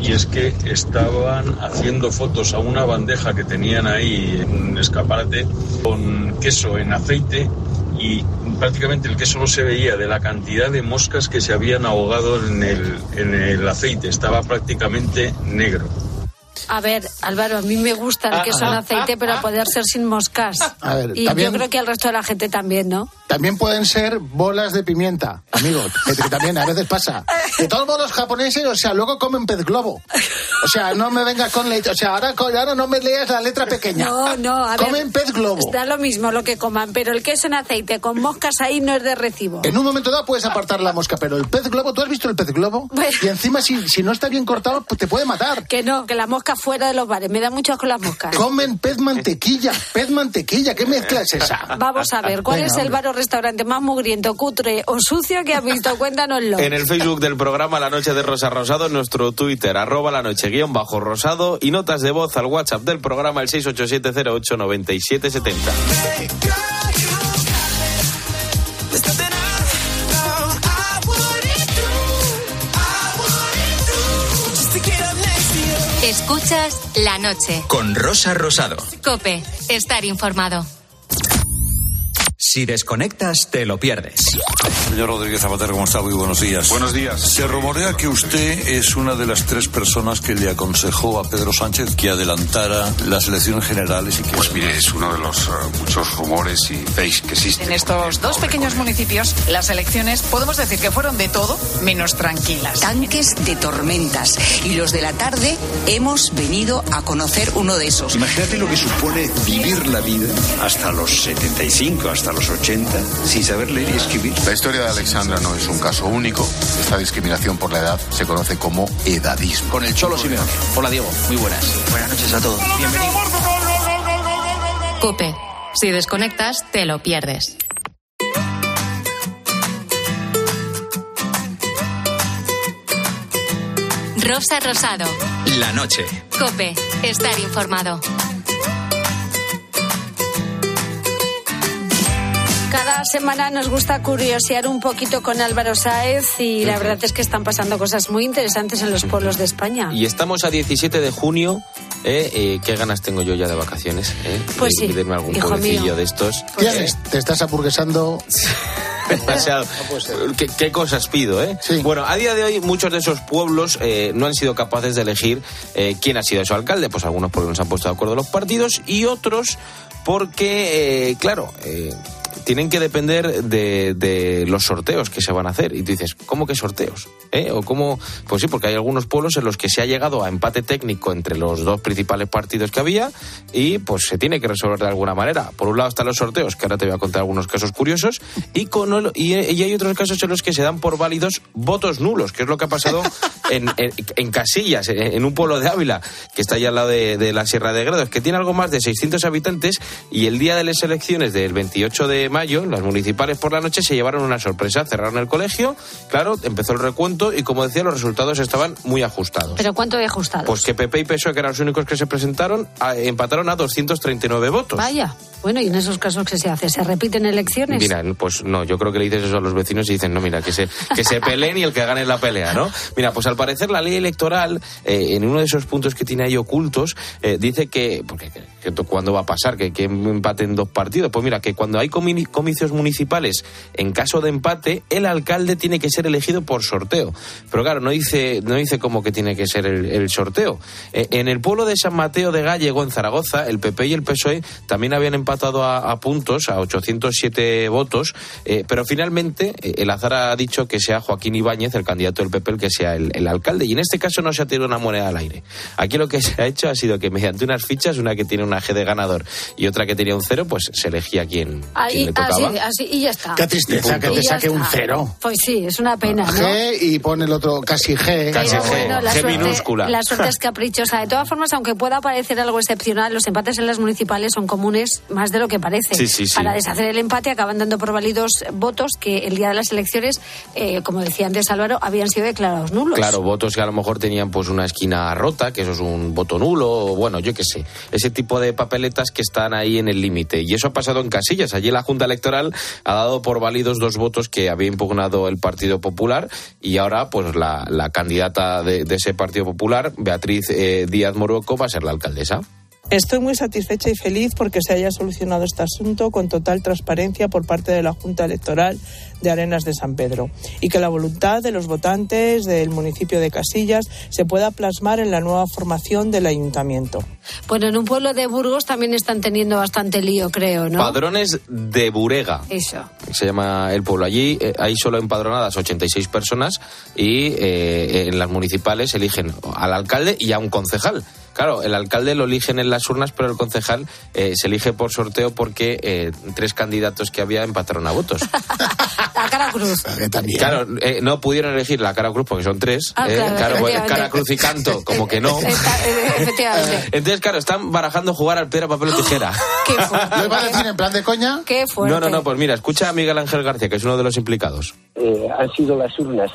y es que estaban haciendo fotos a una bandeja que tenían ahí en un escaparate con queso en aceite y prácticamente el queso no se veía de la cantidad de moscas que se habían ahogado en el, en el aceite. Estaba prácticamente negro. A ver, Álvaro, a mí me gusta el queso en aceite, pero a poder ser sin moscas. A ver, y también- yo creo que al resto de la gente también, ¿no? También pueden ser bolas de pimienta, amigos, que, que también a veces pasa. De todos modos, los japoneses, o sea, luego comen pez globo. O sea, no me vengas con leche. O sea, ahora, ahora no me leas la letra pequeña. No, no, a ver. Comen pez globo. Da lo mismo lo que coman, pero el queso en aceite con moscas ahí no es de recibo. En un momento dado puedes apartar la mosca, pero el pez globo, ¿tú has visto el pez globo? Y encima, si, si no está bien cortado, pues te puede matar. Que no, que la mosca fuera de los bares. Me da mucho asco las moscas. Comen pez mantequilla, pez mantequilla, ¿qué mezcla es esa? Vamos a ver, ¿cuál Venga, es el hombre. Restaurante más mugriento, cutre o sucio que has visto? Cuéntanoslo. En el Facebook del programa La Noche de Rosa Rosado, en nuestro Twitter, arroba la noche guion bajo rosado y notas de voz al WhatsApp del programa el 687089770. Escuchas la noche. Con Rosa Rosado. Cope, estar informado. Si desconectas, te lo pierdes. Señor Rodríguez Zapatero, ¿cómo está? Muy buenos días. Buenos días. Se rumorea que usted es una de las tres personas que le aconsejó a Pedro Sánchez que adelantara las elecciones generales y que... Pues mire, es uno de los eh, muchos rumores y fakes que existen. En estos dos pequeños municipios, las elecciones podemos decir que fueron de todo menos tranquilas. Tanques de tormentas. Y los de la tarde hemos venido a conocer uno de esos. Imagínate lo que supone vivir la vida hasta los 75, hasta los 80, sin saber leer y escribir. La historia de Alexandra no es un caso único. Esta discriminación por la edad se conoce como edadismo. Con el Cholo Simeone. Hola Diego, muy buenas. Buenas noches a todos. Bienvenidos. Cope, si desconectas, te lo pierdes. Rosa Rosado. La noche. Cope, estar informado. Cada semana nos gusta curiosear un poquito con Álvaro Sáez y la verdad es que están pasando cosas muy interesantes en los pueblos de España. Y estamos a 17 de junio. ¿eh? Eh, ¿Qué ganas tengo yo ya de vacaciones? ¿eh? Pues sí, de irme algún hijo mío. de estos. Tienes, te estás aburguesando demasiado. ¿Qué, qué cosas pido, eh? Bueno, a día de hoy muchos de esos pueblos eh, no han sido capaces de elegir eh, quién ha sido su alcalde. Pues algunos porque no se han puesto de acuerdo los partidos y otros porque, eh, claro, eh, tienen que depender de, de los sorteos que se van a hacer. Y tú dices, ¿cómo que sorteos? ¿Eh? ¿O cómo? Pues sí, porque hay algunos pueblos en los que se ha llegado a empate técnico entre los dos principales partidos que había y pues se tiene que resolver de alguna manera. Por un lado están los sorteos, que ahora te voy a contar algunos casos curiosos, y, con el- y, y hay otros casos en los que se dan por válidos votos nulos, que es lo que ha pasado en, en- en Casillas, en, en un pueblo de Ávila, que está allá al lado de, de la Sierra de Gredos, que tiene algo más de 600 habitantes y el día de las elecciones del 28 de mayo, las municipales por la noche se llevaron una sorpresa, cerraron el colegio, claro, empezó el recuento y como decía, los resultados estaban muy ajustados. ¿Pero cuánto de ajustado? Pues que PP y PSOE, que eran los únicos que se presentaron, a- empataron a 239 votos. Vaya. Bueno, y en esos casos, ¿qué se hace? ¿Se repiten elecciones? Mira, pues no, yo creo que le dices eso a los vecinos y dicen, no, mira, que se, que se peleen y el que gane la pelea, ¿no? Mira, pues al parecer la ley electoral, eh, en uno de esos puntos que tiene ahí ocultos, eh, dice que, porque que- cuándo va a pasar, que, que empaten dos partidos. Pues mira, que cuando hay comi- comicios municipales, en caso de empate, el alcalde tiene que ser elegido por sorteo. Pero claro, no dice, no dice cómo que tiene que ser el, sorteo. Eh, en el pueblo de San Mateo de Gallego, en Zaragoza, el PP y el PSOE también habían empatado a, puntos, a 807 votos, eh, pero finalmente eh, el azar ha dicho que sea Joaquín Ibáñez, el candidato del PP, el que sea el, alcalde. Y en este caso no se ha tirado una moneda al aire. Aquí lo que se ha hecho ha sido que mediante unas fichas, una que tiene una G de ganador y otra que tenía un cero, pues se elegía quién, quién Ahí, le tocaba. así, así, y ya está. Qué tristeza que te saque un cero. Pues sí, es una pena, ¿no? G y pone el otro casi G. Pero bueno, la suerte, La suerte es caprichosa. De todas formas, aunque pueda parecer algo excepcional, los empates en las municipales son comunes más de lo que parece. Sí, sí, sí. Para deshacer el empate acaban dando por válidos votos que el día de las elecciones, eh, como decía antes Álvaro, habían sido declarados nulos. Claro, votos que a lo mejor tenían pues una esquina rota, que eso es un voto nulo, o bueno, yo qué sé. Ese tipo de papeletas que están ahí en el límite. Y eso ha pasado en Casillas. Allí la Junta Electoral ha dado por válidos dos votos que había impugnado el Partido Popular y ahora pues la, la candidata de, de ese Partido Popular, Beatriz eh, Díaz Morueco, va a ser la alcaldesa. Estoy muy satisfecha y feliz porque se haya solucionado este asunto con total transparencia por parte de la Junta Electoral de Arenas de San Pedro y que la voluntad de los votantes del municipio de Casillas se pueda plasmar en la nueva formación del ayuntamiento. Bueno, en un pueblo de Burgos también están teniendo bastante lío, creo, ¿no? Padrones de Burega. Eso. se llama el pueblo. Allí eh, hay solo empadronadas 86 personas y eh, en las municipales eligen al alcalde y a un concejal. Claro, el alcalde lo eligen en las urnas, pero el concejal eh, se elige por sorteo porque eh, tres candidatos que había empataron a votos. La cara cruz. Claro, eh, no pudieron elegir la cara cruz porque son tres. Ah, eh, claro, pues, efectivamente. cara cruz y canto, como que no. Eh, efectivamente. Entonces, claro, están barajando jugar al piedra, papel o tijera. ¿Lo iba a decir en plan de coña? Qué fuerte. No, no, no, pues mira, escucha a Miguel Ángel García, que es uno de los implicados. eh, han sido las urnas.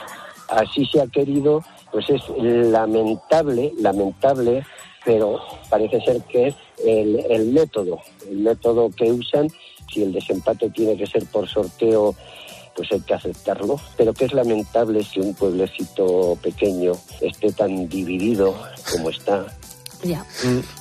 Así se ha querido, pues es lamentable, lamentable, pero parece ser que el, el método, el método que usan. Si el desempate tiene que ser por sorteo, pues hay que aceptarlo. Pero que es lamentable si un pueblecito pequeño esté tan dividido como está. Ya.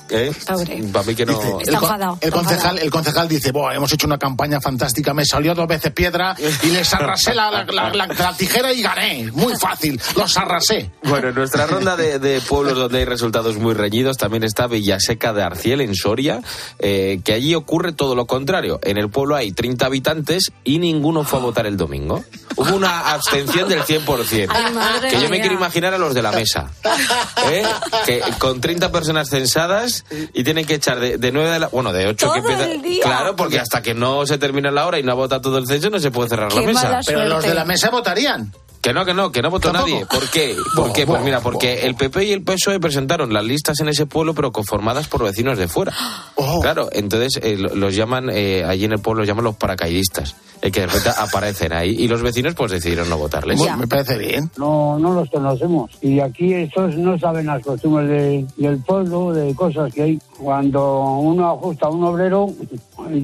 ¿Eh? Pobre. Para mí que no. Dice, el, con- el concejal, el concejal dice, "Buah, hemos hecho una campaña fantástica, me salió dos veces piedra y les arrasé la, la- la- la- la tijera y gané. Muy fácil, los arrasé. Bueno, en nuestra ronda de, de pueblos donde hay resultados muy reñidos también está Villaseca de Arciel, en Soria, eh, que allí ocurre todo lo contrario. En el pueblo hay 30 habitantes y ninguno fue a votar el domingo. Hubo una abstención del 100%. Ay, madre que yo me quiero imaginar a los de la mesa. ¿eh? Que con 30 personas censadas y tienen que echar de, de 9 de la... Bueno, de 8 que empieza... el día. Claro, porque hasta que no se termine la hora y no ha votado todo el censo no se puede cerrar la mesa. Pero los de la mesa votarían. Que no, que no, que no votó ¿Tampoco? nadie. ¿Por qué? ¿Por qué? Pues mira, porque el PP y el PSOE presentaron las listas en ese pueblo, pero conformadas por vecinos de fuera. Oh. Claro, entonces eh, lo- los llaman, eh, allí en el pueblo los llaman los paracaidistas, eh, que de repente aparecen ahí. Y los vecinos pues decidieron no votarles. Bueno, Me parece bien. No, no los conocemos. Y aquí estos no saben las costumbres de- del pueblo, de cosas que hay. Cuando uno ajusta a un obrero,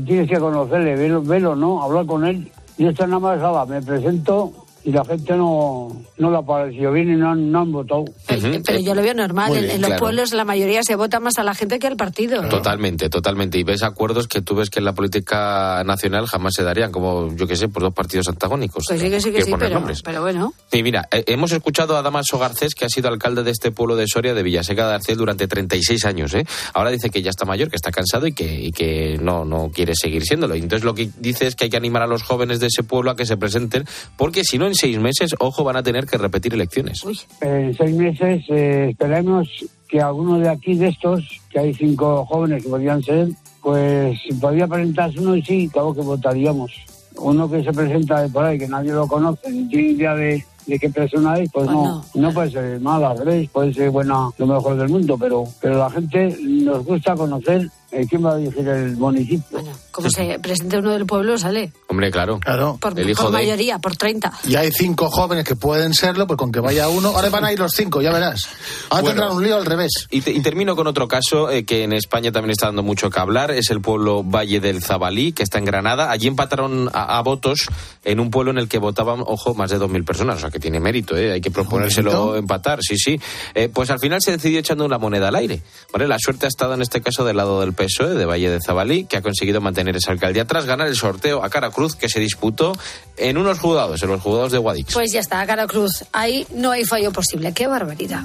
tienes que conocerle, verlo, verlo, ¿no? Hablar con él. Y esto nada más, ala, me presento y la gente no, no le ha parecido bien y no, han- no han votado. Pero yo lo veo normal. En, bien, en los claro. pueblos la mayoría se vota más a la gente que al partido. Totalmente, totalmente. Y ves acuerdos que tú ves que en la política nacional jamás se darían, como yo que sé, por dos partidos antagónicos. Pues sí que sí que que sí, poner pero, nombres. pero bueno. Y mira, eh, hemos escuchado a Damaso Garcés, que ha sido alcalde de este pueblo de Soria, de Villaseca de Arcel, durante 36 años. ¿eh? Ahora dice que ya está mayor, que está cansado y que, y que no, no quiere seguir siéndolo. Y Entonces lo que dice es que hay que animar a los jóvenes de ese pueblo a que se presenten, porque si no, en seis meses, ojo, van a tener que repetir elecciones. En seis meses eh, esperemos que alguno de aquí, de estos, que hay cinco jóvenes que podrían ser, pues podría presentarse uno y sí, claro que votaríamos. Uno que se presenta de por ahí, que nadie lo conoce, ni tiene idea de, de qué persona es, pues no, no puede ser mala, al revés, puede ser buena, lo mejor del mundo, pero, pero la gente nos gusta conocer eh, quién va a dirigir el municipio. Como se presente uno del pueblo, sale. Hombre, claro. Claro. Por, El hijo por de- mayoría, por 30. Y hay cinco jóvenes que pueden serlo, pues con que vaya uno. Ahora van a ir los cinco, ya verás. Ahora Bueno. tendrán un lío al revés. Y, te- y termino con otro caso eh, que en España también está dando mucho que hablar. Es el pueblo Valle del Zabalí, que está en Granada. Allí empataron a, a votos en un pueblo en el que votaban, ojo, más de 2.000 personas. O sea, que tiene mérito, ¿eh? Hay que proponérselo empatar, sí, sí. Eh, pues al final se decidió echando una moneda al aire. ¿vale? La suerte ha estado en este caso del lado del PSOE, de Valle de Zabalí, que ha conseguido mantener esa alcaldía tras ganar el sorteo a cara cruz que se disputó en unos juzgados, en los juzgados de Guadix. Pues ya está, Cara Cruz. Ahí no hay fallo posible. ¡Qué barbaridad!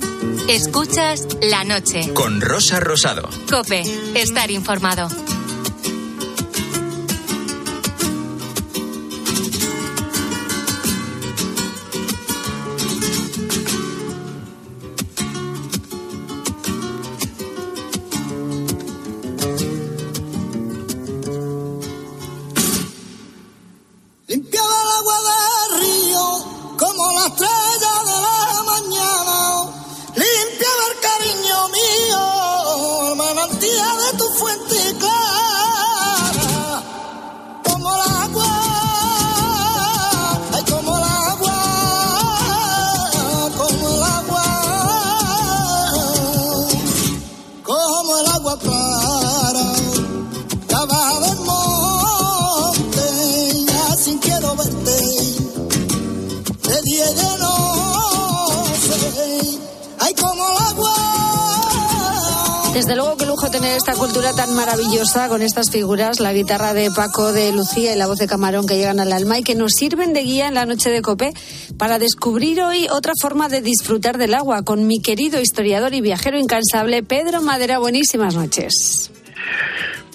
Escuchas la noche. Con Rosa Rosado. Cope, estar informado. Tan maravillosa con estas figuras, la guitarra de Paco, de Lucía y la voz de Camarón que llegan al alma y que nos sirven de guía en la noche de Cope para descubrir hoy otra forma de disfrutar del agua con mi querido historiador y viajero incansable Pedro Madera. Buenísimas noches.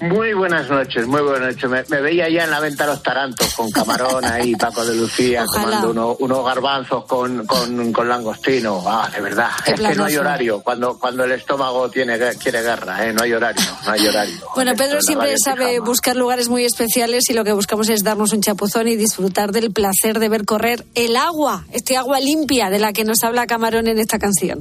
Muy buenas noches, muy buenas noches. Me, me veía ya en la venta los tarantos con camarón ahí, Paco de Lucía, Ojalá. tomando uno- unos garbanzos con, con, con langostino. Ah, de verdad. Qué es que no hay horario cuando, cuando el estómago tiene, quiere guerra, ¿eh? No hay horario, no hay horario. Bueno, Pedro siempre sabe buscar lugares muy especiales y lo que buscamos es darnos un chapuzón y disfrutar del placer de ver correr el agua, este agua limpia de la que nos habla Camarón en esta canción.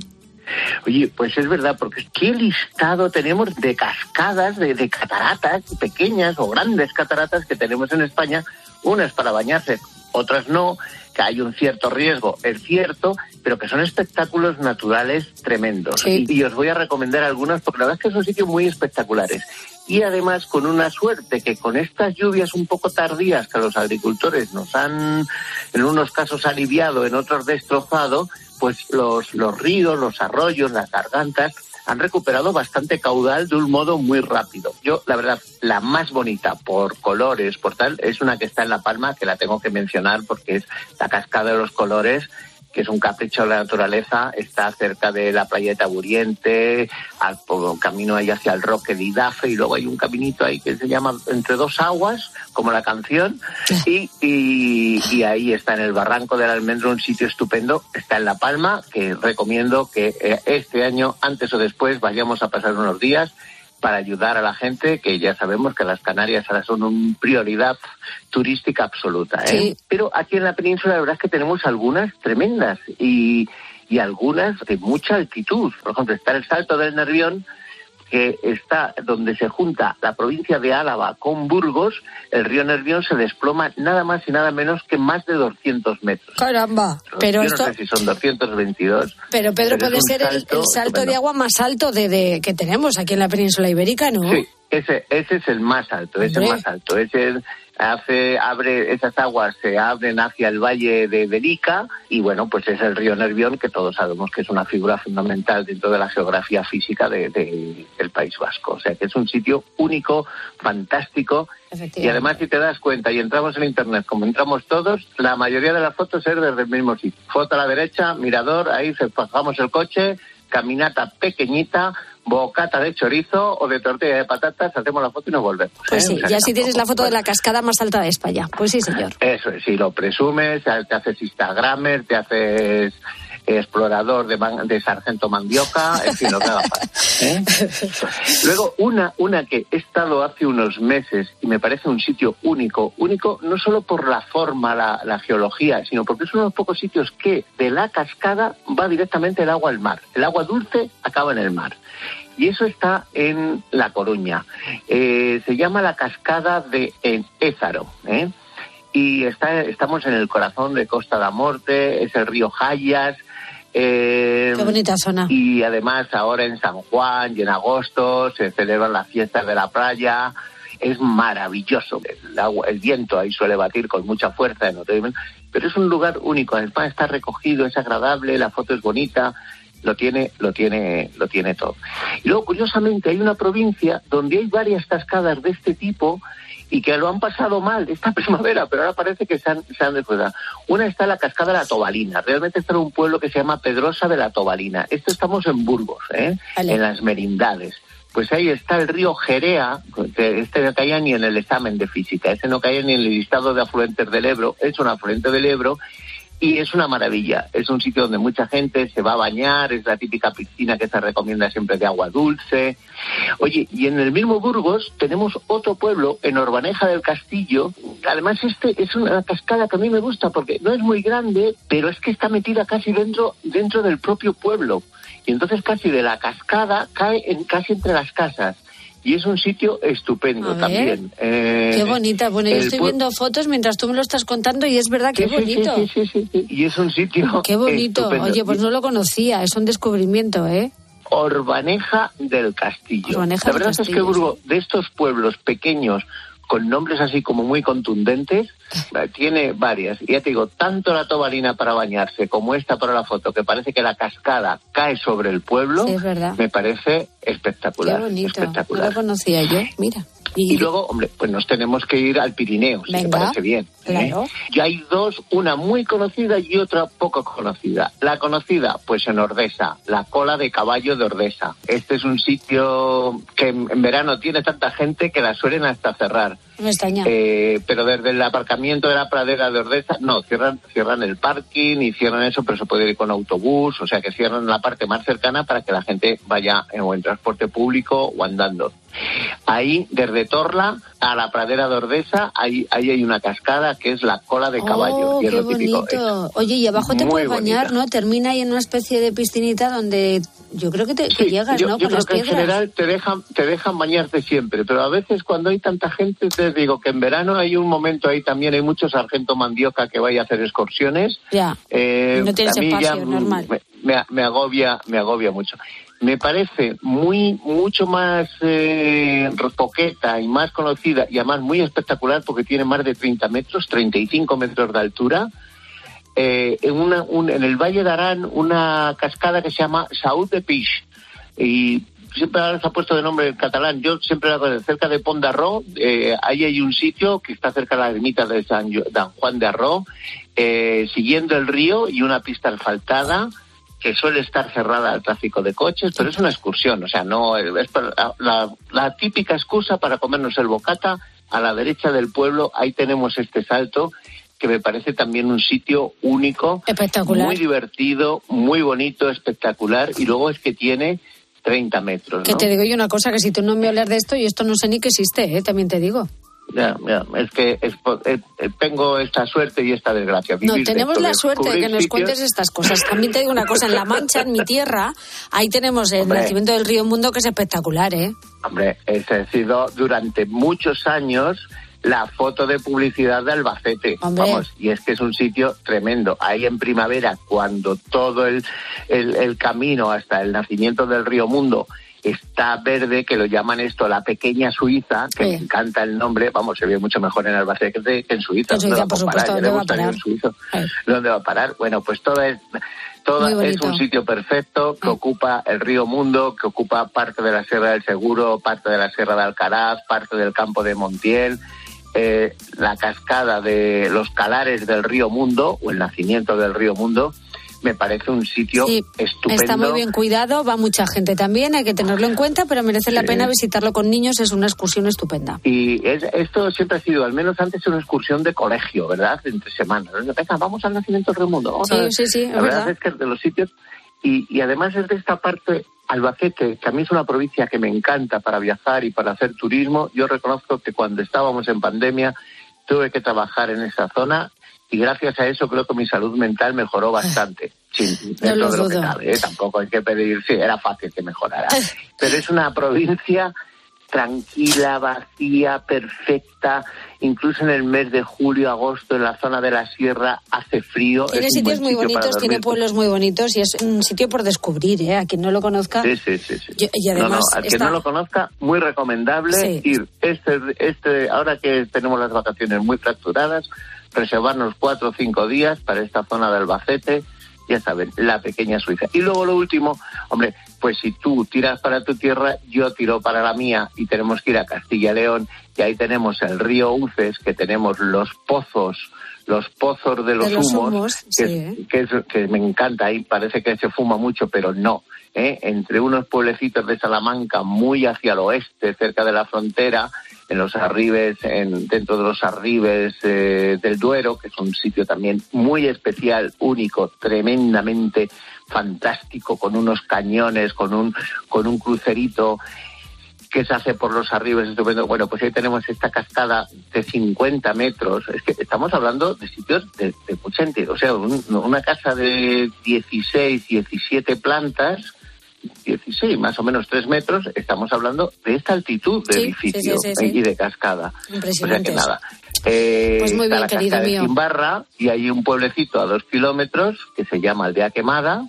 Oye, pues es verdad, porque qué listado tenemos de cascadas, de, de cataratas, pequeñas o grandes cataratas que tenemos en España, unas para bañarse, otras no, que hay un cierto riesgo, es cierto, pero que son espectáculos naturales tremendos. Sí. Y, y os voy a recomendar algunos, porque la verdad es que son sitios muy espectaculares. Y además con una suerte que con estas lluvias un poco tardías que los agricultores nos han, en unos casos aliviado, en otros destrozado, pues los, los ríos, los arroyos, las gargantas han recuperado bastante caudal de un modo muy rápido. Yo, la verdad, la más bonita por colores, por tal, es una que está en La Palma, que la tengo que mencionar porque es la cascada de los colores, que es un capricho de la naturaleza, está cerca de la playa de Taburiente, al camino ahí hacia el Roque de Idafe, y luego hay un caminito ahí que se llama Entre dos aguas, como la canción, y, y, y ahí está en el Barranco del Almendro, un sitio estupendo, está en La Palma, que recomiendo que eh, este año, antes o después, vayamos a pasar unos días para ayudar a la gente, que ya sabemos que las Canarias ahora son una prioridad turística absoluta. ¿eh? Sí. Pero aquí en la península la verdad es que tenemos algunas tremendas y, y algunas de mucha altitud. Por ejemplo, está el Salto del Nervión, que está donde se junta la provincia de Álava con Burgos, el río Nervión se desploma nada más y nada menos que más de 200 metros. Caramba, pero Yo esto, no sé si son 222. pero Pedro pero puede ser el, el salto de agua más alto de, de- que tenemos aquí en la península ibérica, ¿no? Sí, ese, ese es el más alto, ese es más alto. Ese es- hace, abre, esas aguas se abren hacia el valle de Berica y bueno, pues es el río Nervión que todos sabemos que es una figura fundamental dentro de la geografía física de- de- del País Vasco. O sea que es un sitio único, fantástico y además si te das cuenta y entramos en internet como entramos todos, la mayoría de las fotos es desde el mismo sitio. Foto a la derecha, mirador, ahí se bajamos el coche, caminata pequeñita, bocata de chorizo o de tortilla de patatas, hacemos la foto y nos volvemos. Pues ¿eh? sí, O sea ya si tienes la foto de la cascada más alta de España. Pues sí, señor. eso es, si lo presumes, te haces Instagramer, te haces explorador de, de sargento mandioca, en fin, lo que haga falta, ¿eh? Luego, una, una que he estado hace unos meses y me parece un sitio único, único no solo por la forma, la, la geología, sino porque es uno de los pocos sitios que de la cascada va directamente el agua al mar. El agua dulce acaba en el mar. Y eso está en La Coruña. Eh, se llama la cascada de en Ézaro. ¿eh? Y está, estamos en el corazón de Costa da Morte, es el río Jayas. Eh, Qué bonita zona. y además ahora en San Juan y en agosto se celebran las fiestas de la playa. Es maravilloso. El, agua, el viento ahí suele batir con mucha fuerza en otoño, pero es un lugar único. Además está recogido, es agradable, la foto es bonita, lo tiene, lo tiene, lo tiene todo. Y luego, curiosamente, hay una provincia donde hay varias cascadas de este tipo y que lo han pasado mal esta primavera, pero ahora parece que se han, se han descuidado. Una está la cascada de la Tobalina. Realmente está en un pueblo que se llama Pedrosa de la Tobalina. Esto estamos en Burgos, ¿eh? en las Merindades. Pues ahí está el río Jerea, que este no caía ni en el examen de física, ese no caía ni en el listado de afluentes del Ebro, es un afluente del Ebro y es una maravilla. Es un sitio donde mucha gente se va a bañar, es la típica piscina que se recomienda siempre de agua dulce. Oye, y en el mismo Burgos tenemos otro pueblo, en Orbaneja del Castillo. Además, este es una cascada que a mí me gusta porque no es muy grande, pero es que está metida casi dentro, dentro del propio pueblo. Y entonces casi de la cascada cae en, casi entre las casas. Y es un sitio estupendo también. Eh, Qué bonita. Bueno, yo estoy viendo fotos mientras tú me lo estás contando y es verdad que Sí, es bonito. sí, sí. Y es un sitio Qué bonito. estupendo. Oye, pues no lo conocía. Es un descubrimiento, ¿eh? Orbaneja del Castillo. Orbaneja la del verdad es que Burgos, de estos pueblos pequeños con nombres así como muy contundentes, eh, tiene varias. Y ya te digo, tanto la tobalina para bañarse como esta para la foto, que parece que la cascada cae sobre el pueblo, Sí, es verdad. me parece Qué espectacular. bonito. No espectacular. lo conocía yo. Mira. Y luego, hombre, pues nos tenemos que ir al Pirineo, si te parece bien. ¿eh? claro. Y hay dos, una muy conocida y otra poco conocida. La conocida, pues en Ordesa, la cola de caballo de Ordesa. Este es un sitio que en, en verano tiene tanta gente que la suelen hasta cerrar. Me extraña. Eh, pero desde el aparcamiento de la pradera de Ordesa, no, cierran, cierran el parking y cierran eso, pero se puede ir con autobús, o sea que cierran la parte más cercana para que la gente vaya en, o en transporte público o andando. Ahí, desde Torla a la pradera de Ordesa, ahí, ahí hay una cascada que es la cola de caballo. Oh, y es qué lo típico. bonito. Oye, y abajo te puedes bañar, bonita. ¿no? Termina ahí en una especie de piscinita donde yo creo que te que llegas, yo, ¿no? yo Con creo las que en general te dejan, te dejan bañarte siempre, pero a veces cuando hay tanta gente, te digo que en verano hay un momento ahí también, hay mucho sargento mandioca que vaya a hacer excursiones. Ya. Eh, no tienes ya espacio, mm, normal. Me agobia, me agobia mucho. Me parece muy, mucho más eh, poqueta y más conocida y además muy espectacular porque tiene más de 30 metros, 35 metros de altura. Eh, en, una, un- en el Valle de Arán, una cascada que se llama Saúl de Pix. Y siempre se ha puesto de nombre en catalán. Yo siempre la conozco cerca de Pont d'Arró. Eh, ahí hay un sitio que está cerca de la ermita de San, Juan de Arró, eh, siguiendo el río y una pista asfaltada que suele estar cerrada al tráfico de coches, pero es una excursión, o sea, no es la, la típica excusa para comernos el bocata a la derecha del pueblo, ahí tenemos este salto que me parece también un sitio único, Espectacular. muy divertido, muy bonito, espectacular, y luego es que tiene 30 metros. Que te digo yo una cosa, que si tú no me hablas de esto, y esto no sé ni que existe, ¿eh? También te digo. Ya, ya, es que es eh, eh, tengo esta suerte y esta desgracia. No, vivir de tenemos esto, la suerte de que nos cuentes estas cosas. También te digo una cosa, en La Mancha, en mi tierra, ahí tenemos el Hombre. nacimiento del río Mundo, que es espectacular, ¿eh? Hombre, ese ha sido durante muchos años la foto de publicidad de Albacete. Hombre. Vamos, y es que es un sitio tremendo. Ahí en primavera, cuando todo el, el, el camino hasta el nacimiento del río Mundo está verde, que lo llaman esto la pequeña Suiza, que Sí. me encanta el nombre, vamos, se ve mucho mejor en Albacete que en Suiza. En Suiza, ¿Dónde va por a parar? supuesto, ¿dónde va a parar? suizo. ¿Dónde va a parar? Bueno, pues todo es, todo es un sitio perfecto que ocupa el río Mundo, que ocupa parte de la Sierra del Seguro, parte de la Sierra de Alcaraz, parte del campo de Montiel, eh, la cascada de los calares del río Mundo, o el nacimiento del río Mundo, me parece un sitio Sí, estupendo. Está muy bien cuidado, va mucha gente también, hay que tenerlo en cuenta, pero merece la Sí. pena visitarlo con niños, es una excursión estupenda. Y es- esto siempre ha sido, al menos antes, una excursión de colegio, ¿verdad? Entre semanas. ¿no? Venga, vamos al nacimiento del Mundo. vamos Sí, a- sí, sí, es La verdad verdad. es que es de los sitios. Y, y además es de esta parte, Albacete, que a mí es una provincia que me encanta para viajar y para hacer turismo. Yo reconozco que cuando estábamos en pandemia tuve que trabajar en esa zona y gracias a eso creo que mi salud mental mejoró bastante. Sí, No lo de lo que cabe, ¿eh? Tampoco hay que pedir, sí, era fácil que mejorara. Pero es una provincia tranquila, vacía, perfecta. Incluso en el mes de julio, agosto, en la zona de la sierra hace frío. Tiene es sitios muy sitio bonitos, tiene pueblos muy bonitos y es un sitio por descubrir, ¿eh? A quien no lo conozca. Sí, sí, sí. sí. Y- y No, no, además al que está- no lo conozca, muy recomendable Sí. ir. Este, este, ahora que tenemos las vacaciones muy fracturadas, reservarnos cuatro o cinco días para esta zona de Albacete, ya saben, la pequeña Suiza. Y luego lo último, hombre, pues si tú tiras para tu tierra, yo tiro para la mía y tenemos que ir a Castilla y León y ahí tenemos el río Uces, que tenemos los pozos, los pozos de los, De los humos, humos, que, sí. que, es- que me encanta, ahí parece que se fuma mucho, pero no. ¿eh? Entre unos pueblecitos de Salamanca, muy hacia el oeste, cerca de la frontera, en los arribes, en, dentro de los arribes eh, del Duero, que es un sitio también muy especial, único, tremendamente fantástico, con unos cañones, con un, con un crucerito que se hace por los arribes estupendo. Bueno, pues ahí tenemos esta cascada de 50 metros. Es que estamos hablando de sitios de, de mucha. O sea, un- una casa de 16, 17 plantas, 16, más o menos 3 metros, estamos hablando de esta altitud de Sí, edificio sí, sí, sí, eh, sí. y de cascada. O sea Impresionante. que nada. Eh, Pues muy está bien, la cascada de mío. Zimbarra y hay un pueblecito a dos kilómetros que se llama Aldea Quemada.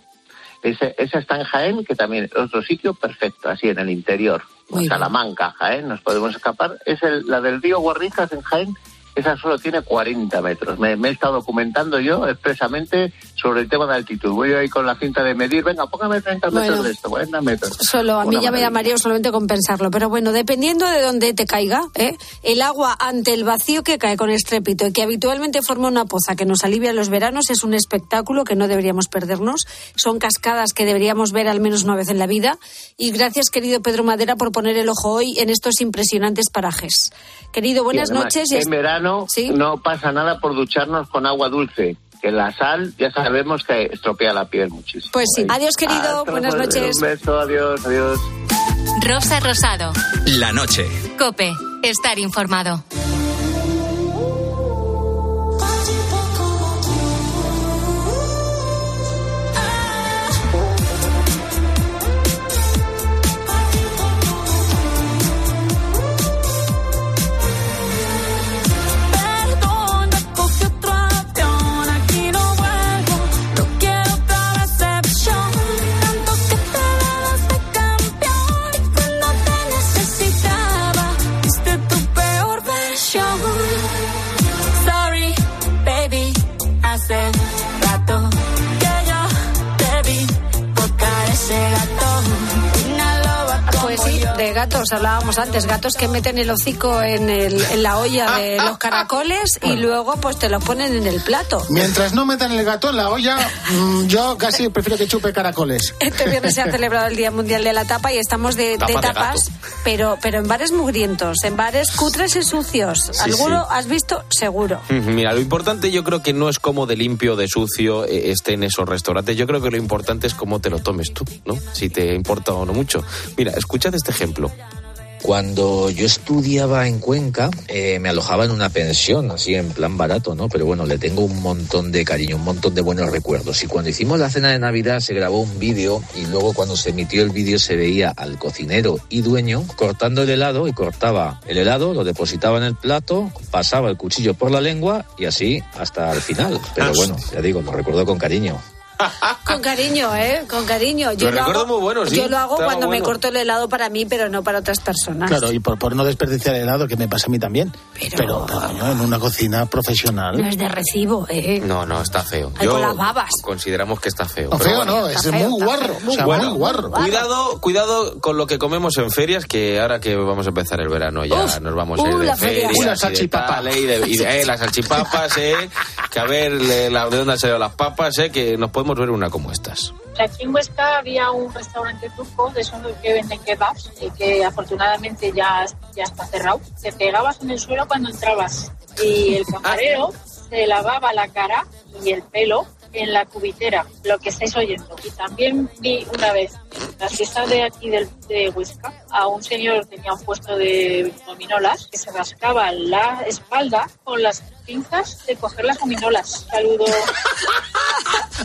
Ese, esa está en Jaén, que también es otro sitio perfecto, así en el interior. Muy. Salamanca, Jaén, nos podemos escapar. Es el, la del río Guarrijas en Jaén, esa solo tiene 40 metros. Me, me he estado documentando yo expresamente sobre el tema de altitud. Voy ahí con la cinta de medir, venga, póngame 30 metros Bueno. de esto, 40 metros. Solo, a mí Una ya me maravilla. llamaría solamente compensarlo. Pero bueno, dependiendo de dónde te caiga, ¿eh? el agua ante el vacío que cae con estrépito y que habitualmente forma una poza que nos alivia en los veranos es un espectáculo que no deberíamos perdernos. Son cascadas que deberíamos ver al menos una vez en la vida. Y gracias, querido Pedro Madera, por poner el ojo hoy en estos impresionantes parajes. Querido, buenas Y además, noches. En verano no pasa nada por ducharnos con agua dulce, que la sal ya sabemos que estropea la piel muchísimo. Pues sí. Adiós, querido. Hasta buenas noches. Un beso, adiós, adiós. Rosa Rosado. La noche. Cope. Estar informado. De gatos hablábamos antes, gatos que meten el hocico en, el- en la olla de los caracoles y luego pues te lo ponen en el plato. Mientras no metan el gato en la olla, mm, yo casi prefiero que chupe caracoles. Este viernes se ha celebrado el Día Mundial de la Tapa y estamos de, de Tapa de tapas, pero, pero en bares mugrientos, en bares cutres y sucios. Sí, ¿Alguno sí. has visto? Seguro. Mira, lo importante yo creo que no es cómo de limpio, de sucio eh, esté en esos restaurantes. Yo creo que lo importante es cómo te lo tomes tú, ¿no? Si te importa o no mucho. Mira, escuchad este ejemplo. Cuando yo estudiaba en Cuenca, eh, me alojaba en una pensión, así en plan barato, ¿no? Pero bueno, le tengo un montón de cariño, un montón de buenos recuerdos. Y cuando hicimos la cena de Navidad se grabó un vídeo y luego cuando se emitió el vídeo se veía al cocinero y dueño cortando el helado y cortaba el helado, lo depositaba en el plato, pasaba el cuchillo por la lengua y así hasta el final. Pero bueno, ya digo, lo recuerdo con cariño. Con cariño, ¿eh? Con cariño. Yo Los lo recuerdos hago, muy buenos, sí. Yo lo hago Estaba cuando me bueno. corto el helado para mí, pero no para otras personas. Claro, y por, por no desperdiciar el helado, que me pasa a mí también. Pero, pero, coño, en una cocina profesional. No es de recibo, ¿eh? No, no, está feo. Ay, con las babas. Consideramos que está feo. No, pero feo bueno. no, es muy guarro. O sea, Bueno, muy guarro. Cuidado, cuidado con lo que comemos en ferias, que ahora que vamos a empezar el verano ya Uf, nos vamos a uh, ir de la feria. ferias Uh, la y de salchipapa. y de- y de- eh, las salchipapas, eh, que a ver le- la- de dónde han salido las papas, eh, que nos podemos ver una como estas. Aquí en Huesca había un restaurante turco de esos que venden kebabs y que afortunadamente ya, ya está cerrado. Te pegabas en el suelo cuando entrabas y el camarero se lavaba la cara y el pelo en la cubitera, lo que estáis oyendo. Y también vi una vez en las fiestas de aquí del- de Huesca a un señor que tenía un puesto de gominolas que se rascaba la espalda con las pinzas de coger las gominolas. Saludo.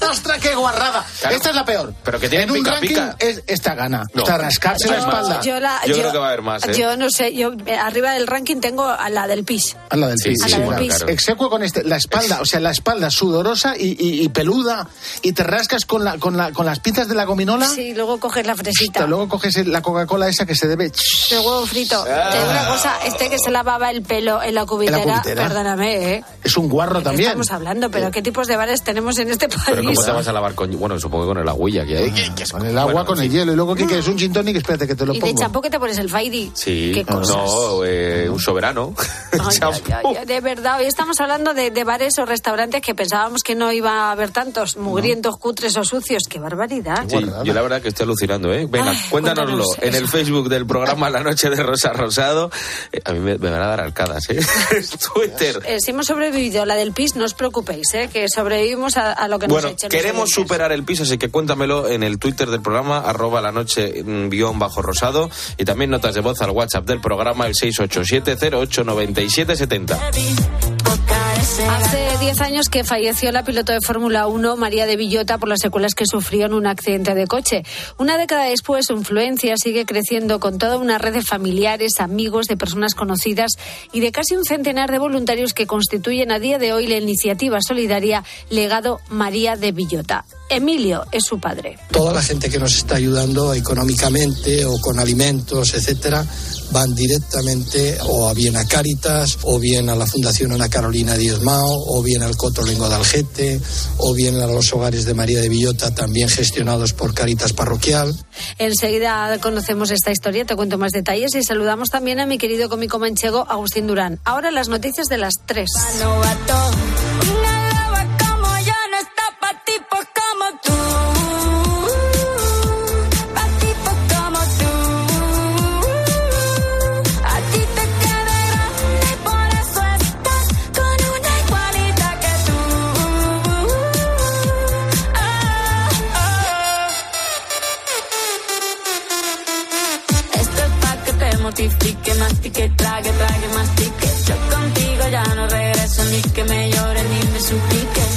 ¡Ostras, qué guarrada! Claro. Esta es la peor. Pero que tiene en un pica, ranking pica. es esta gana. No. Esta rascarse la espalda. Yo, la- Yo creo que va a haber más, ¿eh? Yo no sé, yo eh, arriba del ranking tengo a la del PIS. A la del Sí, pis. sí, A la del claro. pis. claro. Execuo con este, la espalda, o sea, la espalda sudorosa y, y- y peluda y te rascas con, la, con, la, con las pinzas de la gominola. Sí, luego coges la fresita. Luego coges la Coca-Cola esa que se debe... De huevo frito. Te digo una cosa, este que se lavaba el pelo en la cubitera, cubitera. perdóname, ¿eh? Es un guarro ¿De qué también. estamos hablando? ¿Pero qué tipos de bares tenemos en este Pero país? ¿cómo te vas a lavar con, bueno, supongo que con el agüilla que hay. es- Con el agua, bueno, con el sí. hielo. Y luego, ¿qué quieres? Un gin tonic, espérate que te lo Y de pongo. champú que te pones el Faidi. Sí, Qué cosas. no, eh, un soberano. Ay, ay, ay, ay, de verdad, hoy estamos hablando de, de bares o restaurantes que pensábamos que no iba a haber tantos mugrientos, cutres o sucios. ¡Qué barbaridad! Sí, yo la verdad que estoy alucinando, ¿eh? Venga, Ay, cuéntanoslo cuéntanos en el. Facebook del programa La Noche de Rosa Rosado. Eh, a mí me, me van a dar arcadas, ¿eh? Twitter. Eh, si hemos sobrevivido la del PIS, no os preocupéis, ¿eh? que sobrevivimos a, a lo que nos Bueno, echen. los queremos superar el piso, así que cuéntamelo en el Twitter del programa, arroba la noche mm, guion bajo rosado, y también notas de voz al WhatsApp del programa, el 687-089770. Hace 10 años que falleció la piloto de Fórmula 1, María de Villota, por las secuelas que sufrió en un accidente de coche. Una década después, su influencia sigue creciendo con toda una red de familiares, amigos, de personas conocidas y de casi un centenar de voluntarios que constituyen a día de hoy la iniciativa solidaria Legado María de Villota. Emilio es su padre. Toda la gente que nos está ayudando económicamente o con alimentos, etcétera, van directamente o a bien a Cáritas, o bien a la Fundación Ana Carolina Diezmao, o bien al Cotolengo de Algete, o bien a los hogares de María de Villota, también gestionados por Cáritas Parroquial. Enseguida conocemos esta historia, te cuento más detalles y saludamos también a mi querido cómico manchego Agustín Durán. Ahora las noticias de las 3. Que me llores ni me supliques.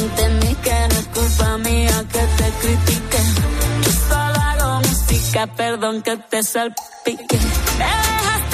Entendí que no es culpa mía que te critique. Yo solo hago música, perdón que te salpique. Me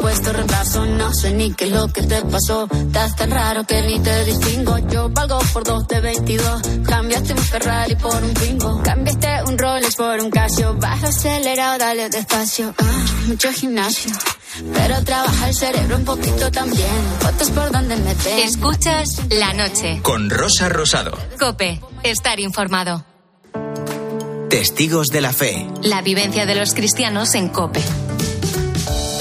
supuesto reemplazo. No sé ni qué es lo que te pasó. Estás tan raro que ni te distingo. Yo valgo por dos de 22. Cambiaste un Ferrari por un Twingo. Cambiaste un Rolex por un Casio. Baja acelerado, dale despacio. Ah, mucho gimnasio. Pero trabaja el cerebro un poquito también. Fotos por donde me ven. Escuchas la noche. Con Rosa Rosado. Cope, estar informado. Testigos de la fe. La vivencia de los cristianos en Cope.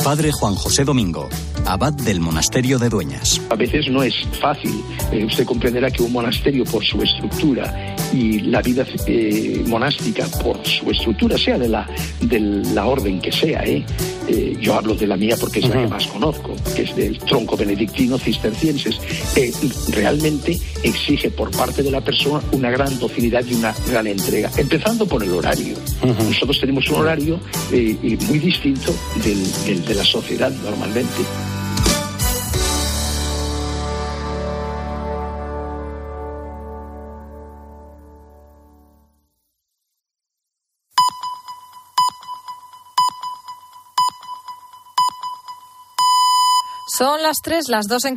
Padre Juan José Domingo, abad del monasterio de Dueñas. A veces no es fácil. Eh, usted comprenderá que un monasterio, por su estructura y la vida eh, monástica, por su estructura, sea de la, de la orden que sea, ¿eh? Eh, yo hablo de la mía porque es la que más conozco, que es del tronco benedictino cistercienses, realmente exige por parte de la persona una gran docilidad y una gran entrega, empezando por el horario. Nosotros tenemos un horario eh, eh, muy distinto del, del de la sociedad normalmente. Las tres, las dos en.